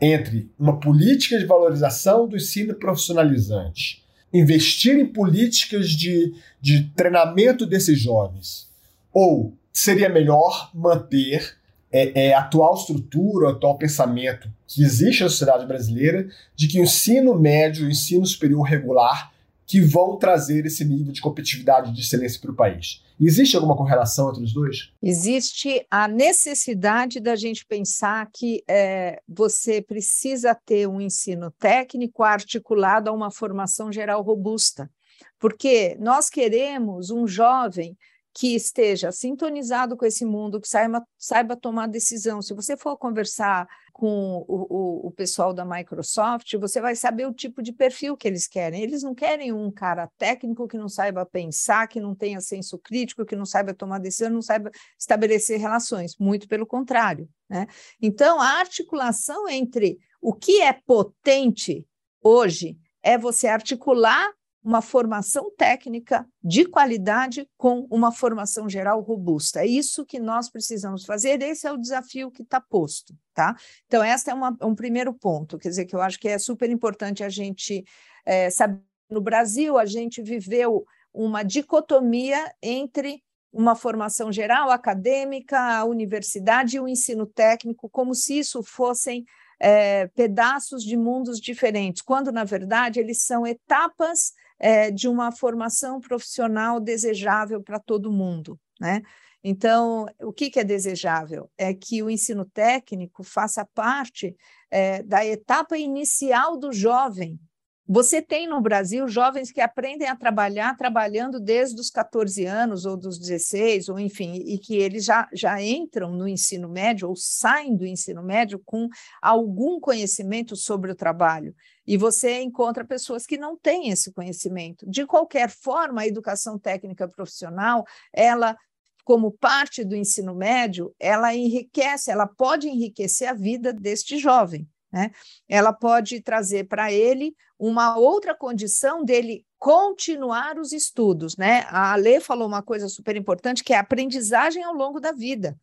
entre uma política de valorização do ensino profissionalizante, investir em políticas de, de treinamento desses jovens, ou seria melhor manter é, é, a atual estrutura, o atual pensamento que existe na sociedade brasileira de que o ensino médio, o ensino superior regular, que vão trazer esse nível de competitividade de excelência para o país. Existe alguma correlação entre os dois? Existe a necessidade da gente pensar que é, você precisa ter um ensino técnico articulado a uma formação geral robusta. Porque nós queremos um jovem que esteja sintonizado com esse mundo, que saiba, saiba tomar decisão. Se você for conversar com o, o, o, pessoal da Microsoft, você vai saber o tipo de perfil que eles querem. Eles não querem um cara técnico que não saiba pensar, que não tenha senso crítico, que não saiba tomar decisão, não saiba estabelecer relações. Muito pelo contrário. Né? Então, a articulação entre o que é potente hoje é você articular uma formação técnica de qualidade com uma formação geral robusta. É isso que nós precisamos fazer, esse é o desafio que está posto, tá? Então, este é uma, um primeiro ponto, quer dizer, que eu acho que é super importante a gente é, saber. No Brasil, a gente viveu uma dicotomia entre uma formação geral, acadêmica, a universidade e o ensino técnico, como se isso fossem é, pedaços de mundos diferentes, quando, na verdade, eles são etapas é, de uma formação profissional desejável para todo mundo, né? Então, o que, que, é desejável? É que o ensino técnico faça parte é, da etapa inicial do jovem, você tem no Brasil jovens que aprendem a trabalhar trabalhando desde os 14 anos ou dos 16, ou enfim, e que eles já, já entram no ensino médio ou saem do ensino médio com algum conhecimento sobre o trabalho. E você encontra pessoas que não têm esse conhecimento. De qualquer forma, a educação técnica profissional, ela como parte do ensino médio, ela enriquece, ela pode enriquecer a vida deste jovem. Né? Ela pode trazer para ele uma outra condição dele continuar os estudos. Né? A Alê falou uma coisa super importante, que é a aprendizagem ao longo da vida.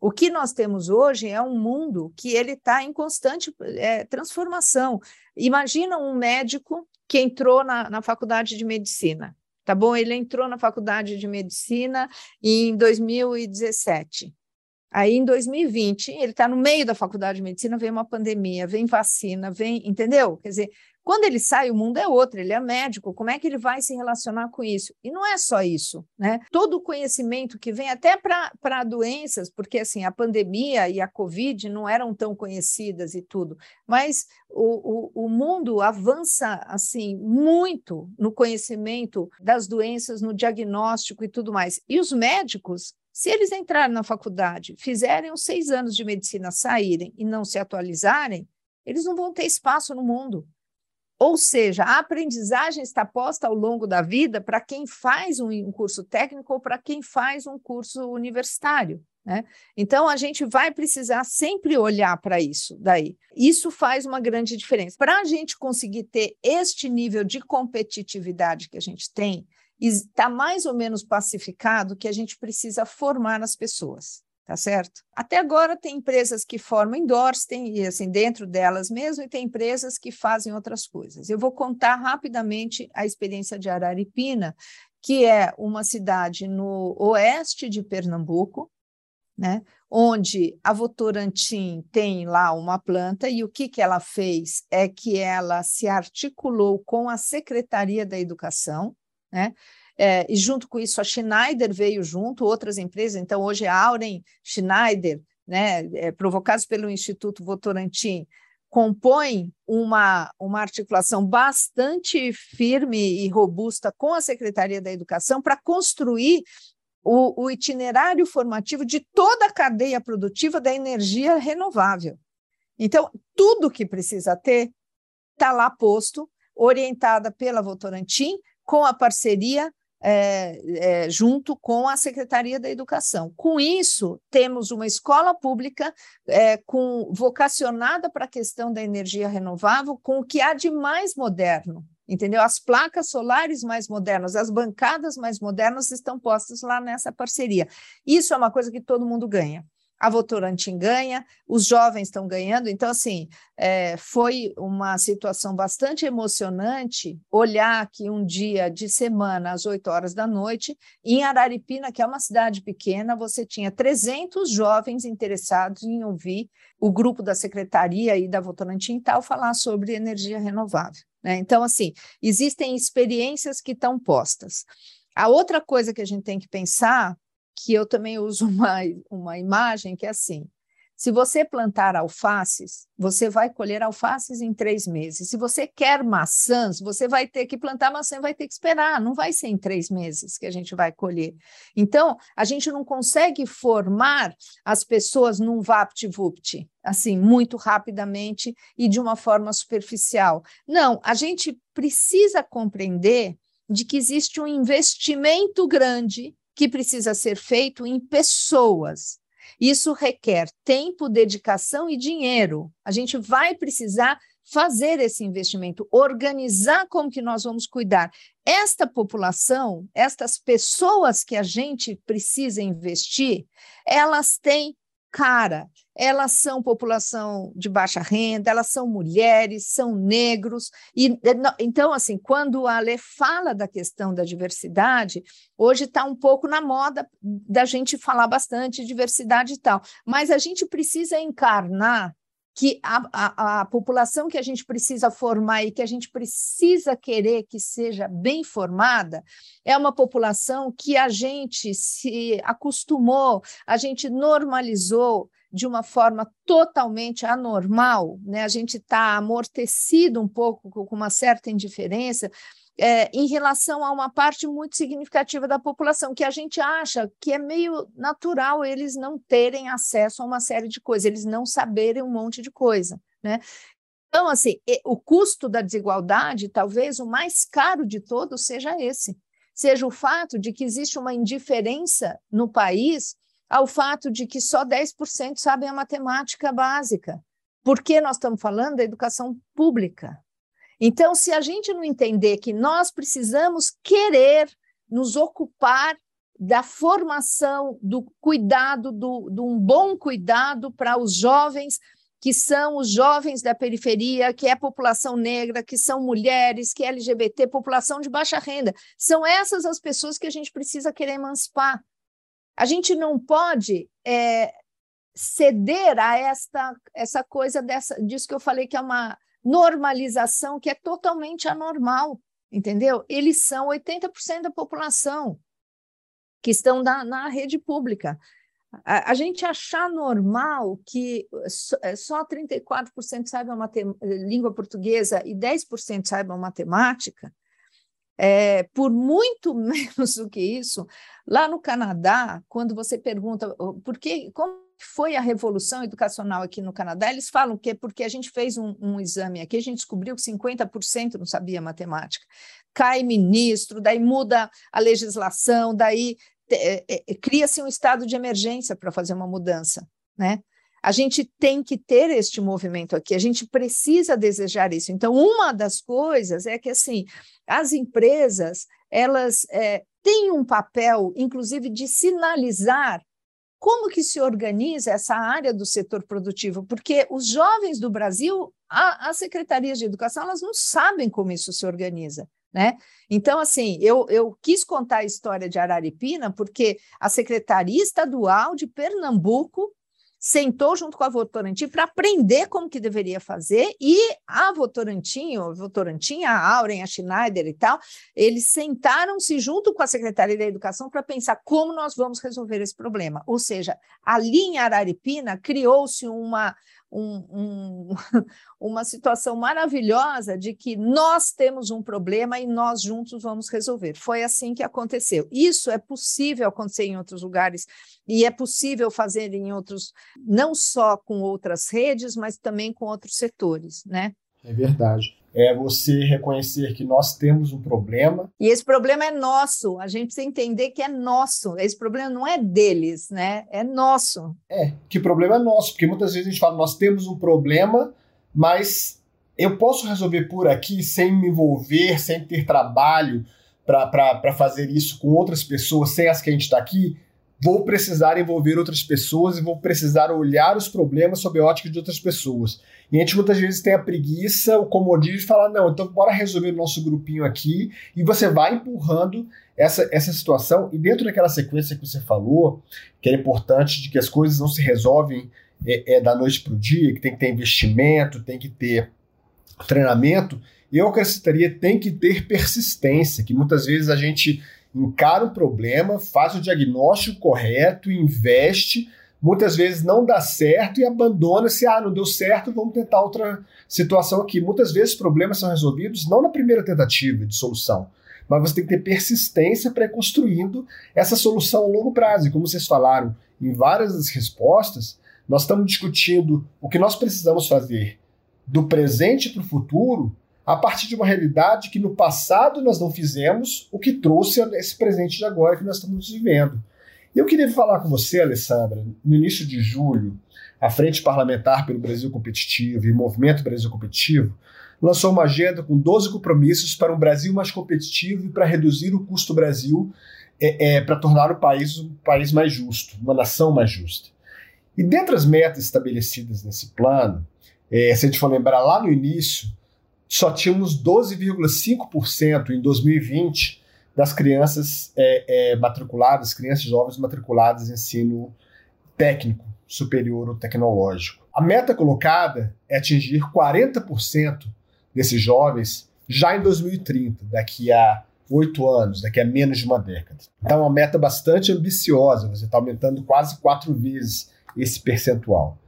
O que nós temos hoje é um mundo que ele está em constante é, transformação. Imagina um médico que entrou na, na faculdade de medicina, tá bom? Ele entrou na faculdade de medicina em 2017. Aí, em 2020, ele está no meio da faculdade de medicina, vem uma pandemia, vem vacina, vem, entendeu? Quer dizer, quando ele sai, o mundo é outro, ele é médico, como é que ele vai se relacionar com isso? E não é só isso, né? Todo o conhecimento que vem até para doenças, porque assim, a pandemia e a Covid não eram tão conhecidas e tudo, mas o, o, o mundo avança assim muito no conhecimento das doenças, no diagnóstico e tudo mais. E os médicos se eles entrarem na faculdade, fizerem os seis anos de medicina, saírem e não se atualizarem, eles não vão ter espaço no mundo. Ou seja, a aprendizagem está posta ao longo da vida para quem faz um curso técnico ou para quem faz um curso universitário. Né? Então, a gente vai precisar sempre olhar para isso daí. Isso faz uma grande diferença. Para a gente conseguir ter este nível de competitividade que a gente tem, está mais ou menos pacificado que a gente precisa formar as pessoas, tá certo? Até agora tem empresas que formam indoors, tem e assim dentro delas mesmo, e tem empresas que fazem outras coisas. Eu vou contar rapidamente a experiência de Araripina, que é uma cidade no oeste de Pernambuco, né, onde a Votorantim tem lá uma planta, e o que, que ela fez é que ela se articulou com a Secretaria da Educação, né? É, e junto com isso a Schneider veio junto, outras empresas, então hoje a Auren Schneider, né, é, provocados pelo Instituto Votorantim, compõe uma, uma articulação bastante firme e robusta com a Secretaria da Educação para construir o, o, itinerário formativo de toda a cadeia produtiva da energia renovável. Então, tudo que precisa ter está lá posto, orientada pela Votorantim, com a parceria é, é, junto com a Secretaria da Educação. Com isso, temos uma escola pública é, com, vocacionada para a questão da energia renovável, com o que há de mais moderno. Entendeu? As placas solares mais modernas, as bancadas mais modernas estão postas lá nessa parceria. Isso é uma coisa que todo mundo ganha a Votorantim ganha, os jovens estão ganhando. Então, assim, é, foi uma situação bastante emocionante olhar que um dia de semana, às 8 horas da noite, em Araripina, que é uma cidade pequena, você tinha 300 jovens interessados em ouvir o grupo da secretaria e da Votorantim tal falar sobre energia renovável. Né? Então, assim, existem experiências que estão postas. A outra coisa que a gente tem que pensar que eu também uso uma, uma imagem que é assim: Se você plantar alfaces, você vai colher alfaces em três meses. Se você quer maçãs, você vai ter que plantar maçã, vai ter que esperar. Não vai ser em três meses que a gente vai colher. Então, a gente não consegue formar as pessoas num vapt-vupt, assim, muito rapidamente e de uma forma superficial. Não, a gente precisa compreender de que existe um investimento grande que precisa ser feito em pessoas isso requer tempo, dedicação e dinheiro. A gente vai precisar fazer esse investimento, organizar como que nós vamos cuidar. Esta população, estas pessoas que a gente precisa investir, elas têm cara, elas são população de baixa renda, elas são mulheres, são negros. E, então, assim, quando a Ale fala da questão da diversidade, hoje está um pouco na moda da gente falar bastante diversidade e tal, mas a gente precisa encarnar que a, a, a, população que a gente precisa formar e que a gente precisa querer que seja bem formada é uma população que a gente se acostumou, a gente normalizou de uma forma totalmente anormal, né? A gente está amortecido um pouco com uma certa indiferença é, em relação a uma parte muito significativa da população, que a gente acha que é meio natural eles não terem acesso a uma série de coisas, eles não saberem um monte de coisa, né? Então, assim, o custo da desigualdade, talvez o mais caro de todos seja esse, seja o fato de que existe uma indiferença no país ao fato de que só 10% sabem a matemática básica, porque nós estamos falando da educação pública. Então, se a gente não entender que nós precisamos querer nos ocupar da formação, do cuidado, do, de um bom cuidado para os jovens, que são os jovens da periferia, que é a população negra, que são mulheres, que é LGBT, população de baixa renda. São essas as pessoas que a gente precisa querer emancipar. A gente não pode é, ceder a esta essa coisa dessa disso que eu falei que é uma normalização que é totalmente anormal, entendeu? Eles são 80% da população que estão na, na rede pública. A, a, gente achar normal que só 34% saibam língua portuguesa e 10% saibam matemática, é, por muito menos do que isso, lá no Canadá, quando você pergunta por que, como foi a revolução educacional aqui no Canadá, eles falam que é porque a gente fez um, um exame aqui, a gente descobriu que 50% não sabia matemática. Cai ministro, daí muda a legislação, daí é, é, cria-se um estado de emergência para fazer uma mudança, né? A gente tem que ter este movimento aqui, a gente precisa desejar isso. Então, uma das coisas é que, assim, as empresas, elas é, têm um papel, inclusive, de sinalizar como que se organiza essa área do setor produtivo, porque os jovens do Brasil, as secretarias de educação, elas não sabem como isso se organiza. Né? Então, assim, eu, eu quis contar a história de Araripina porque a Secretaria Estadual de Pernambuco sentou junto com a Votorantim para aprender como que deveria fazer, e a Votorantim, a Votorantim, a Auren, a Schneider e tal, eles sentaram-se junto com a Secretaria da Educação para pensar como nós vamos resolver esse problema. Ou seja, ali em Araripina criou-se uma, um, um, uma situação maravilhosa de que nós temos um problema e nós juntos vamos resolver. Foi assim que aconteceu. Isso é possível acontecer em outros lugares e é possível fazer em outros, não só com outras redes, mas também com outros setores, né? É verdade é você reconhecer que nós temos um problema. E esse problema é nosso, a gente precisa entender que é nosso, esse problema não é deles, né? É nosso. É, que problema é nosso, porque muitas vezes a gente fala, nós temos um problema, mas eu posso resolver por aqui sem me envolver, sem ter trabalho para fazer isso com outras pessoas, sem as que a gente está aqui, vou precisar envolver outras pessoas e vou precisar olhar os problemas sob a ótica de outras pessoas. E a gente muitas vezes tem a preguiça, o comodismo de falar, não, então bora resolver o nosso grupinho aqui, e você vai empurrando essa, essa situação, e dentro daquela sequência que você falou, que é importante de que as coisas não se resolvem é, é da noite para o dia, que tem que ter investimento, tem que ter treinamento, eu acrescentaria tem que ter persistência, que muitas vezes a gente encara o problema, faz o diagnóstico correto, investe, muitas vezes não dá certo e abandona-se, ah, não deu certo, vamos tentar outra situação aqui. Muitas vezes problemas são resolvidos não na primeira tentativa de solução, mas você tem que ter persistência para ir construindo essa solução a longo prazo. E como vocês falaram em várias das respostas, nós estamos discutindo o que nós precisamos fazer do presente para o futuro a partir de uma realidade que no passado nós não fizemos, o que trouxe esse presente de agora que nós estamos vivendo. Eu queria falar com você, Alessandra, no início de julho, a Frente Parlamentar pelo Brasil Competitivo e o Movimento Brasil Competitivo lançou uma agenda com 12 compromissos para um Brasil mais competitivo e para reduzir o custo do Brasil é, é, para tornar o país um país mais justo, uma nação mais justa. E dentre as metas estabelecidas nesse plano, é, se a gente for lembrar lá no início, só tínhamos 12,5% em 2020 das crianças é, é, matriculadas, crianças jovens matriculadas em ensino técnico, superior ou tecnológico. A meta colocada é atingir 40% desses jovens já em 2030, daqui a oito anos, daqui a menos de uma década. Então, é uma meta bastante ambiciosa, você está aumentando quase quatro vezes esse percentual.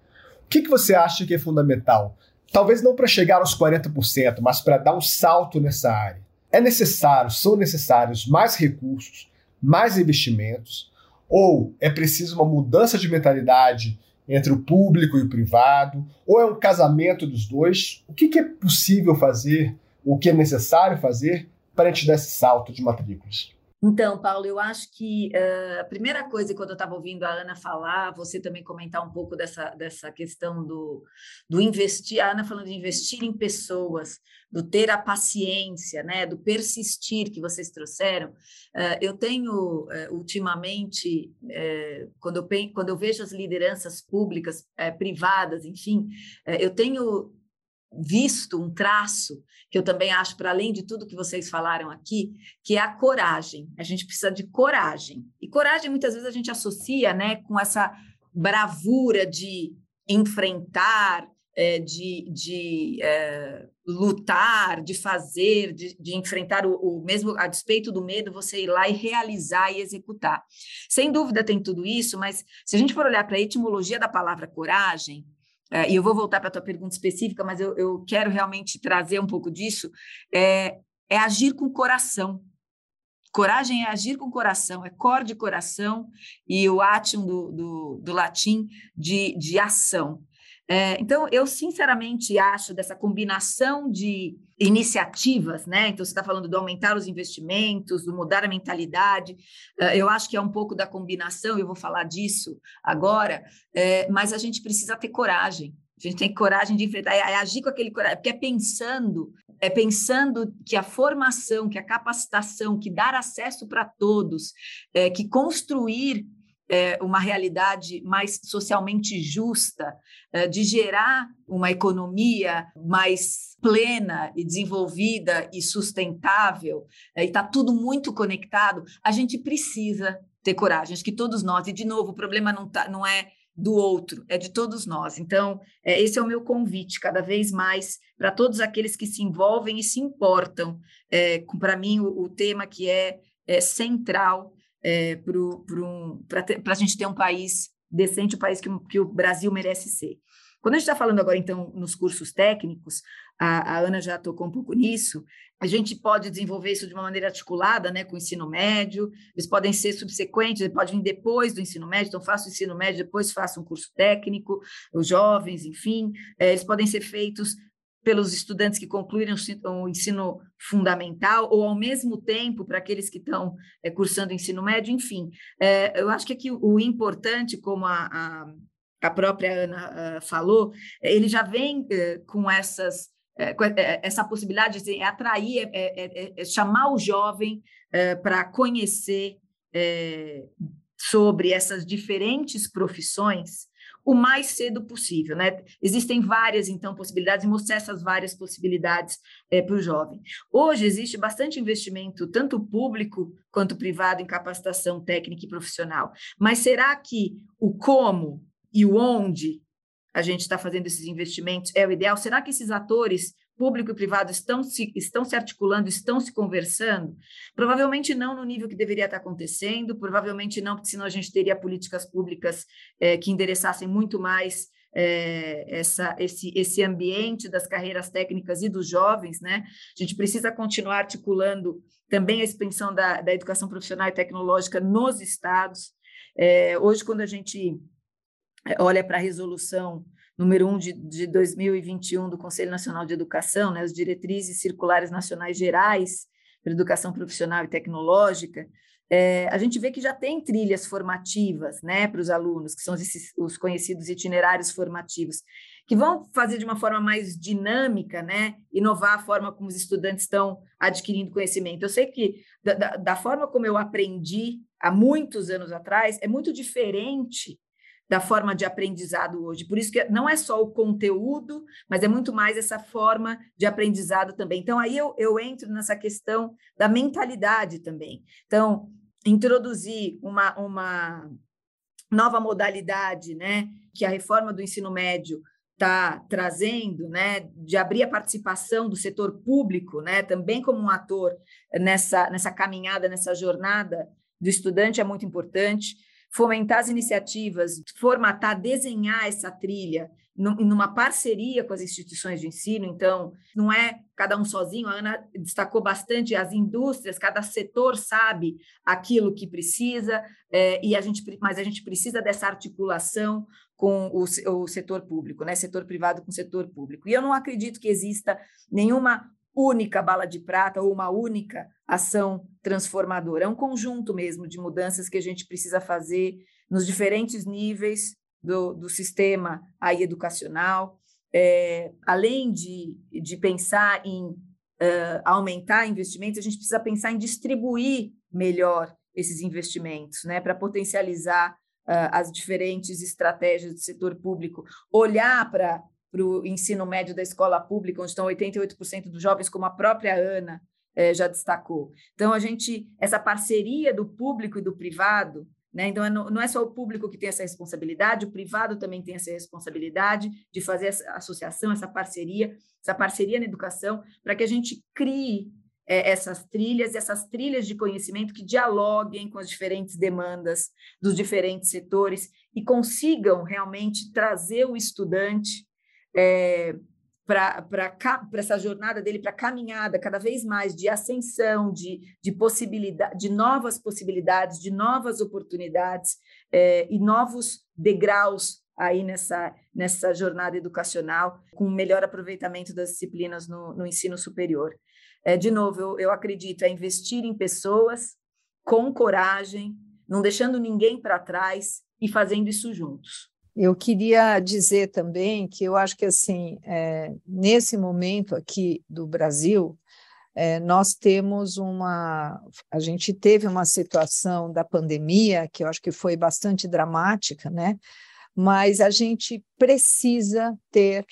O que, que você acha que é fundamental? Talvez não para chegar aos 40%, mas para dar um salto nessa área. É necessário, são necessários mais recursos, mais investimentos, ou é preciso uma mudança de mentalidade entre o público e o privado, ou é um casamento dos dois? O que, que é possível fazer, o que é necessário fazer para a gente dar esse salto de matrículas? Então, Paulo, eu acho que uh, a primeira coisa, quando eu estava ouvindo a Ana falar, você também comentar um pouco dessa, dessa questão do, do investir, a Ana falando de investir em pessoas, do ter a paciência, né, do persistir que vocês trouxeram, uh, eu tenho uh, ultimamente, quando, eu, quando eu vejo as lideranças públicas, privadas, enfim, eu tenho visto um traço que eu também acho, para além de tudo que vocês falaram aqui, que é a coragem. A gente precisa de coragem. E coragem, muitas vezes, a gente associa né, com essa bravura de enfrentar, é, de, de é, lutar, de fazer, de, de enfrentar o, o, mesmo, a despeito do medo, você ir lá e realizar e executar. Sem dúvida tem tudo isso, mas se a gente for olhar para a etimologia da palavra coragem, e eu vou voltar para a tua pergunta específica, mas eu, eu, quero realmente trazer um pouco disso, é, é agir com coração. Coragem é agir com coração, é cor de coração e o atium do, do, do latim de, de ação. É, então, eu sinceramente acho dessa combinação de iniciativas, né? Então, você está falando do aumentar os investimentos, do mudar a mentalidade. É, eu acho que é um pouco da combinação, eu vou falar disso agora, é, mas a gente precisa ter coragem. A gente tem coragem de enfrentar, é, é agir com aquele coragem, porque é pensando, é pensando que a formação, que a capacitação, que dar acesso para todos, é, que construir é, uma realidade mais socialmente justa, é, de gerar uma economia mais plena e desenvolvida e sustentável, é, e está tudo muito conectado, a gente precisa ter coragem. Acho que todos nós, e de novo, o problema não, tá, não é do outro, é de todos nós. Então, é, esse é o meu convite, cada vez mais, para todos aqueles que se envolvem e se importam. É, para mim, o, o, tema que é, é central é, para a gente ter um país decente, o país que, que o Brasil merece ser. Quando a gente está falando agora, então, nos cursos técnicos, a, a, Ana já tocou um pouco nisso, a gente pode desenvolver isso de uma maneira articulada, né, com o ensino médio, eles podem ser subsequentes, eles podem vir depois do ensino médio, então faço o ensino médio, depois faço um curso técnico, os jovens, enfim, é, eles podem ser feitos pelos estudantes que concluíram o ensino fundamental, ou ao mesmo tempo para aqueles que estão é, cursando o ensino médio, enfim. É, eu acho que aqui o importante, como a, a, a própria Ana uh, falou, ele já vem uh, com essas essa possibilidade de atrair, é, é, é, chamar o jovem para conhecer sobre essas diferentes profissões o mais cedo possível, né? Existem várias, então, possibilidades mostrar essas várias possibilidades é, para o jovem. Hoje existe bastante investimento, tanto público quanto privado, em capacitação técnica e profissional. Mas será que o como e o onde a gente está fazendo esses investimentos é o ideal? Será que esses atores público e privado estão se, estão se articulando, estão se conversando? Provavelmente não no nível que deveria estar acontecendo, provavelmente não, porque senão a gente teria políticas públicas é, que endereçassem muito mais é, essa, esse, esse ambiente das carreiras técnicas e dos jovens, né? A gente precisa continuar articulando também a expansão da, da educação profissional e tecnológica nos estados. É, hoje, quando a gente olha para a resolução número 1 de, de 2021 do Conselho Nacional de Educação, né, as diretrizes circulares nacionais gerais para educação profissional e tecnológica, é, a gente vê que já tem trilhas formativas né, para os alunos, que são esses, os conhecidos itinerários formativos, que vão fazer de uma forma mais dinâmica, né, inovar a forma como os estudantes estão adquirindo conhecimento. Eu sei que da, da, da forma como eu aprendi há muitos anos atrás, é muito diferente da forma de aprendizado hoje. Por isso que não é só o conteúdo, mas é muito mais essa forma de aprendizado também. Então, aí eu, eu entro nessa questão da mentalidade também. Então, introduzir uma, uma nova modalidade, né, que a reforma do ensino médio está trazendo, né, de abrir a participação do setor público, né, também como um ator nessa, nessa caminhada, nessa jornada do estudante é muito importante fomentar as iniciativas, formatar, desenhar essa trilha numa parceria com as instituições de ensino, então não é cada um sozinho, a Ana destacou bastante as indústrias, cada setor sabe aquilo que precisa, é, e a gente, mas a gente precisa dessa articulação com o, o setor público, né? setor privado com setor público. E eu não acredito que exista nenhuma única bala de prata ou uma única ação transformadora. É um conjunto mesmo de mudanças que a gente precisa fazer nos diferentes níveis do, do sistema aí educacional. É, além de, de pensar em uh, aumentar investimentos, a gente precisa pensar em distribuir melhor esses investimentos, né, para potencializar uh, as diferentes estratégias do setor público, olhar para para o ensino médio da escola pública, onde estão 88% dos jovens, como a própria Ana é, já destacou. Então, a gente, essa parceria do público e do privado, né? Então, é não é só o público que tem essa responsabilidade, o privado também tem essa responsabilidade de fazer essa associação, essa parceria, essa parceria na educação, para que a gente crie é, essas trilhas, essas trilhas de conhecimento que dialoguem com as diferentes demandas dos diferentes setores e consigam realmente trazer o estudante é, para essa jornada dele, para a caminhada cada vez mais de ascensão, de, de possibilidade, de novas possibilidades, de novas oportunidades é, e novos degraus aí nessa, nessa jornada educacional, com melhor aproveitamento das disciplinas no, no ensino superior. É, de novo, eu, eu acredito, é investir em pessoas com coragem, não deixando ninguém para trás e fazendo isso juntos. Eu queria dizer também que eu acho que assim é, nesse momento aqui do Brasil é, nós temos uma a gente teve uma situação da pandemia que eu acho que foi bastante dramática, né? Mas a gente precisa ter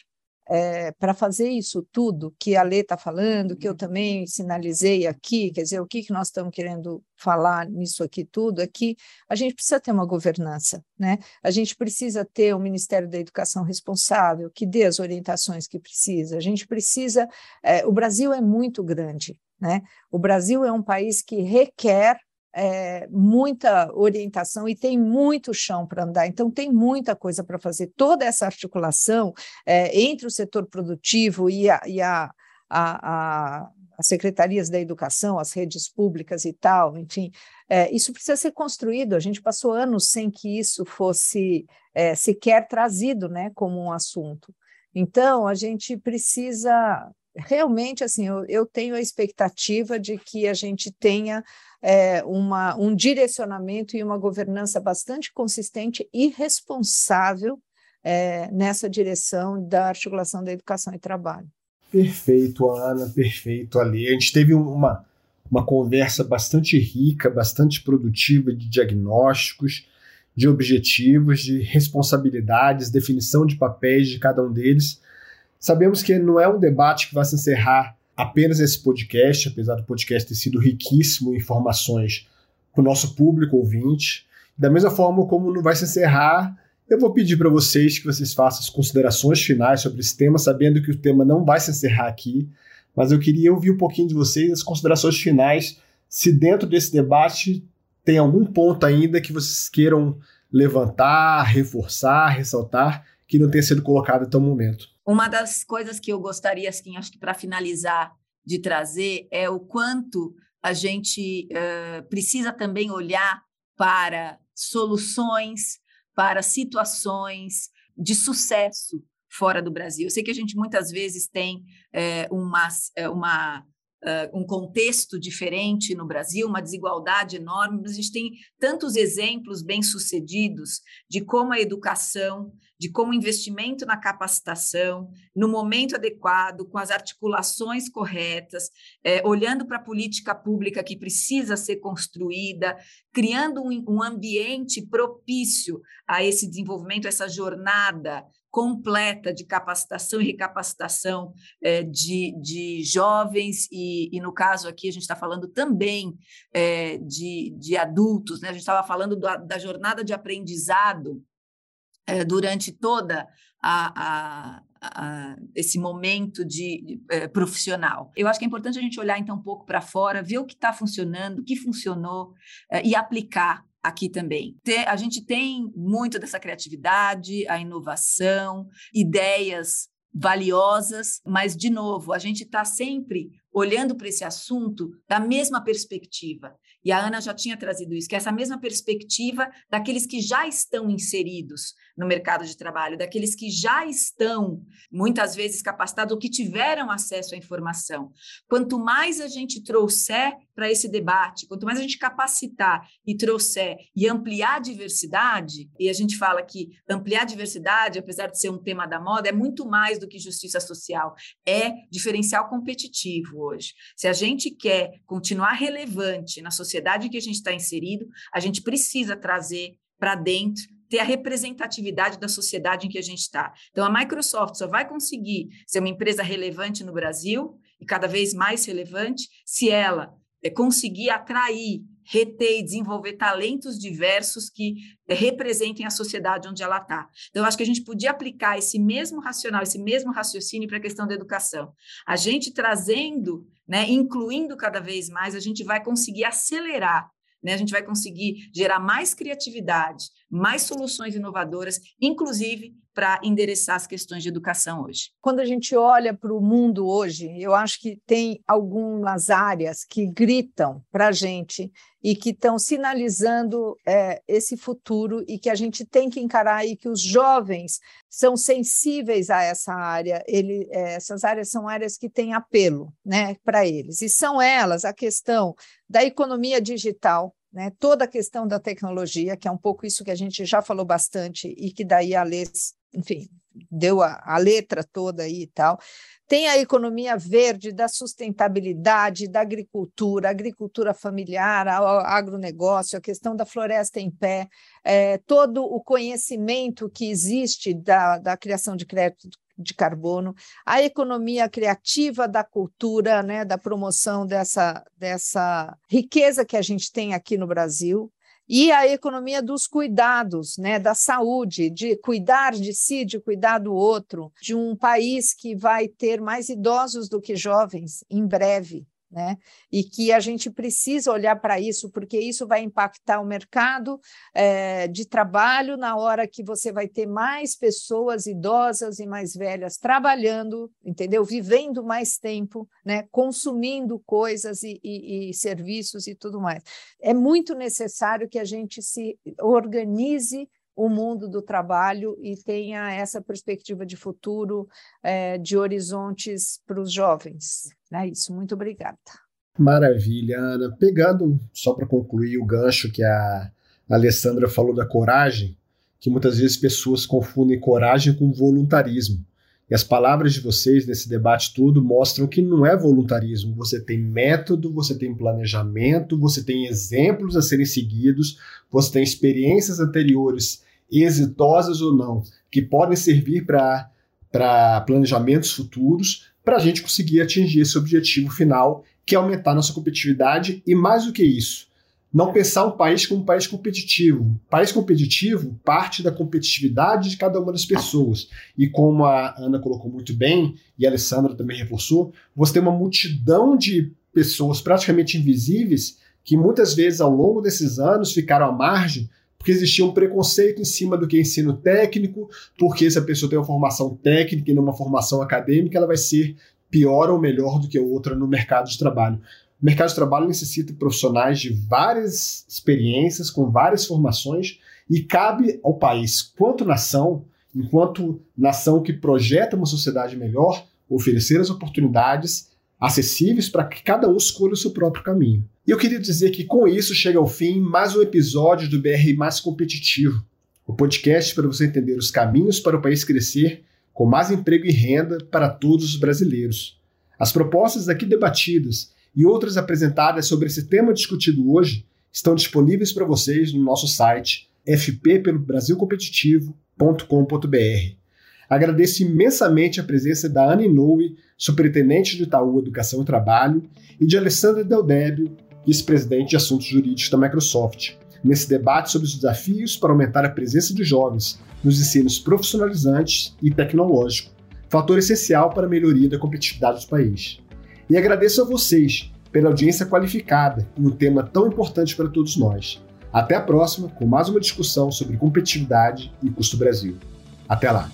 é, para fazer isso tudo que a Lê está falando, que eu também sinalizei aqui, quer dizer, o que, que nós estamos querendo falar nisso aqui tudo, é que a gente precisa ter uma governança, né? A gente precisa ter um Ministério da Educação responsável, que dê as orientações que precisa, a gente precisa. É, o Brasil é muito grande, né? O Brasil é um país que requer é, muita orientação e tem muito chão para andar, então tem muita coisa para fazer. Toda essa articulação é, entre o setor produtivo e, a, e a, a, a, as secretarias da educação, as redes públicas e tal, enfim, é, isso precisa ser construído. A gente passou anos sem que isso fosse é, sequer trazido né, como um assunto. Então, a gente precisa realmente, assim, eu, eu tenho a expectativa de que a gente tenha é, uma, um direcionamento e uma governança bastante consistente e responsável é, nessa direção da articulação da educação e trabalho. Perfeito, Ana, perfeito, Ali. A gente teve uma, uma conversa bastante rica, bastante produtiva de diagnósticos, de objetivos, de responsabilidades, definição de papéis de cada um deles. Sabemos que não é um debate que vai se encerrar apenas esse podcast, apesar do podcast ter sido riquíssimo em informações para o nosso público ouvinte. Da mesma forma como não vai se encerrar Eu vou pedir para vocês que vocês façam as considerações finais sobre esse tema, sabendo que o tema não vai se encerrar aqui, mas eu queria ouvir um pouquinho de vocês, as considerações finais, se dentro desse debate tem algum ponto ainda que vocês queiram levantar, reforçar, ressaltar, que não tenha sido colocado até o momento. Uma das coisas que eu gostaria, assim, acho que para finalizar, de trazer é o quanto a gente uh, precisa também olhar para soluções, para situações de sucesso fora do Brasil. Eu sei que a gente muitas vezes tem é, uma, uma uh, um contexto diferente no Brasil, uma desigualdade enorme, mas a gente tem tantos exemplos bem-sucedidos de como a educação, de como o investimento na capacitação, no momento adequado, com as articulações corretas, é, olhando para a política pública que precisa ser construída, criando um, um ambiente propício a esse desenvolvimento, essa jornada completa de capacitação e recapacitação é, de, de jovens, e, e, no caso aqui a gente está falando também é, de, de adultos, né? a gente estava falando da, da, jornada de aprendizado é, durante toda a, a, esse momento de, profissional. Eu acho que é importante a gente olhar então um pouco para fora, ver o que está funcionando, o que funcionou e aplicar aqui também. A gente tem muito dessa criatividade, a inovação, ideias valiosas, mas, de novo, a gente está sempre olhando para esse assunto da mesma perspectiva. E a Ana já tinha trazido isso, que é essa mesma perspectiva daqueles que já estão inseridos no mercado de trabalho, daqueles que já estão muitas vezes capacitados ou que tiveram acesso à informação. Quanto mais a gente trouxer para esse debate, quanto mais a gente capacitar e trouxer e ampliar a diversidade, e a gente fala que ampliar a diversidade, apesar de ser um tema da moda, é muito mais do que justiça social, é diferencial competitivo hoje. Se a gente quer continuar relevante na sociedade em que a gente está inserido, a gente precisa trazer para dentro ter a representatividade da sociedade em que a gente está. Então, a Microsoft só vai conseguir ser uma empresa relevante no Brasil e cada vez mais relevante se ela é, conseguir atrair, reter e desenvolver talentos diversos que é, representem a sociedade onde ela está. Então, eu acho que a gente podia aplicar esse mesmo racional, esse mesmo raciocínio para a questão da educação. A gente trazendo, né, incluindo cada vez mais, a gente vai conseguir acelerar né? A gente vai conseguir gerar mais criatividade, mais soluções inovadoras, inclusive para endereçar as questões de educação hoje. Quando a gente olha para o mundo hoje, eu acho que tem algumas áreas que gritam para a gente e que estão sinalizando é, esse futuro e que a gente tem que encarar e que os jovens são sensíveis a essa área. Ele, é, essas áreas são áreas que têm apelo né, para eles. E são elas a questão da economia digital, né, toda a questão da tecnologia, que é um pouco isso que a gente já falou bastante e que daí a enfim, deu a, a letra toda aí e tal. Tem a economia verde, da sustentabilidade, da agricultura, agricultura familiar, o agronegócio, a questão da floresta em pé, é, todo o conhecimento que existe da, da criação de crédito de carbono, a economia criativa da cultura, né, da promoção dessa, dessa riqueza que a gente tem aqui no Brasil, e a economia dos cuidados, né, da saúde, de cuidar de si, de cuidar do outro, de um país que vai ter mais idosos do que jovens em breve né? E que a gente precisa olhar para isso, porque isso vai impactar o mercado é, de trabalho na hora que você vai ter mais pessoas idosas e mais velhas trabalhando, entendeu? Vivendo mais tempo, né? Consumindo coisas e, e, e serviços e tudo mais. É muito necessário que a gente se organize o mundo do trabalho e tenha essa perspectiva de futuro, é, de horizontes para os jovens. É isso, muito obrigada. Maravilha, Ana. Pegando, só para concluir o gancho que a Alessandra falou da coragem, que muitas vezes pessoas confundem coragem com voluntarismo. As palavras de vocês nesse debate todo mostram que não é voluntarismo. Você tem método, você tem planejamento, você tem exemplos a serem seguidos, você tem experiências anteriores, exitosas ou não, que podem servir para planejamentos futuros, para a gente conseguir atingir esse objetivo final, que é aumentar nossa competitividade e, mais do que isso, não pensar um país como um país competitivo. país competitivo parte da competitividade de cada uma das pessoas. E como a Ana colocou muito bem, e a Alessandra também reforçou, você tem uma multidão de pessoas praticamente invisíveis que muitas vezes ao longo desses anos ficaram à margem porque existia um preconceito em cima do que é ensino técnico, porque se a pessoa tem uma formação técnica e não uma formação acadêmica, ela vai ser pior ou melhor do que outra no mercado de trabalho. O mercado de trabalho necessita de profissionais de várias experiências, com várias formações, e cabe ao país, quanto nação, enquanto nação que projeta uma sociedade melhor, oferecer as oportunidades acessíveis para que cada um escolha o seu próprio caminho. E eu queria dizer que com isso chega ao fim mais um episódio do BR Mais Competitivo, o podcast para você entender os caminhos para o país crescer com mais emprego e renda para todos os brasileiros. As propostas aqui debatidas e outras apresentadas sobre esse tema discutido hoje estão disponíveis para vocês no nosso site fppelobrasilcompetitivo.com.br. Agradeço imensamente a presença da Ana Inoue, superintendente do Itaú Educação e Trabalho, e de Alessandra Del Débio, vice-presidente de Assuntos Jurídicos da Microsoft, nesse debate sobre os desafios para aumentar a presença dos jovens nos ensinos profissionalizantes e tecnológico, fator essencial para a melhoria da competitividade do país. E agradeço a vocês pela audiência qualificada em um tema tão importante para todos nós. Até a próxima com mais uma discussão sobre competitividade e custo Brasil. Até lá!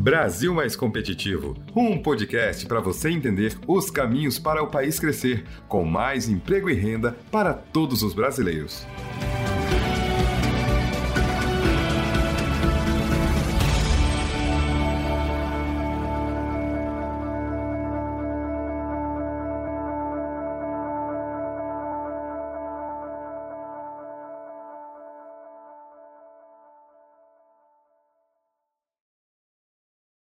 Brasil Mais Competitivo, um podcast para você entender os caminhos para o país crescer, com mais emprego e renda para todos os brasileiros.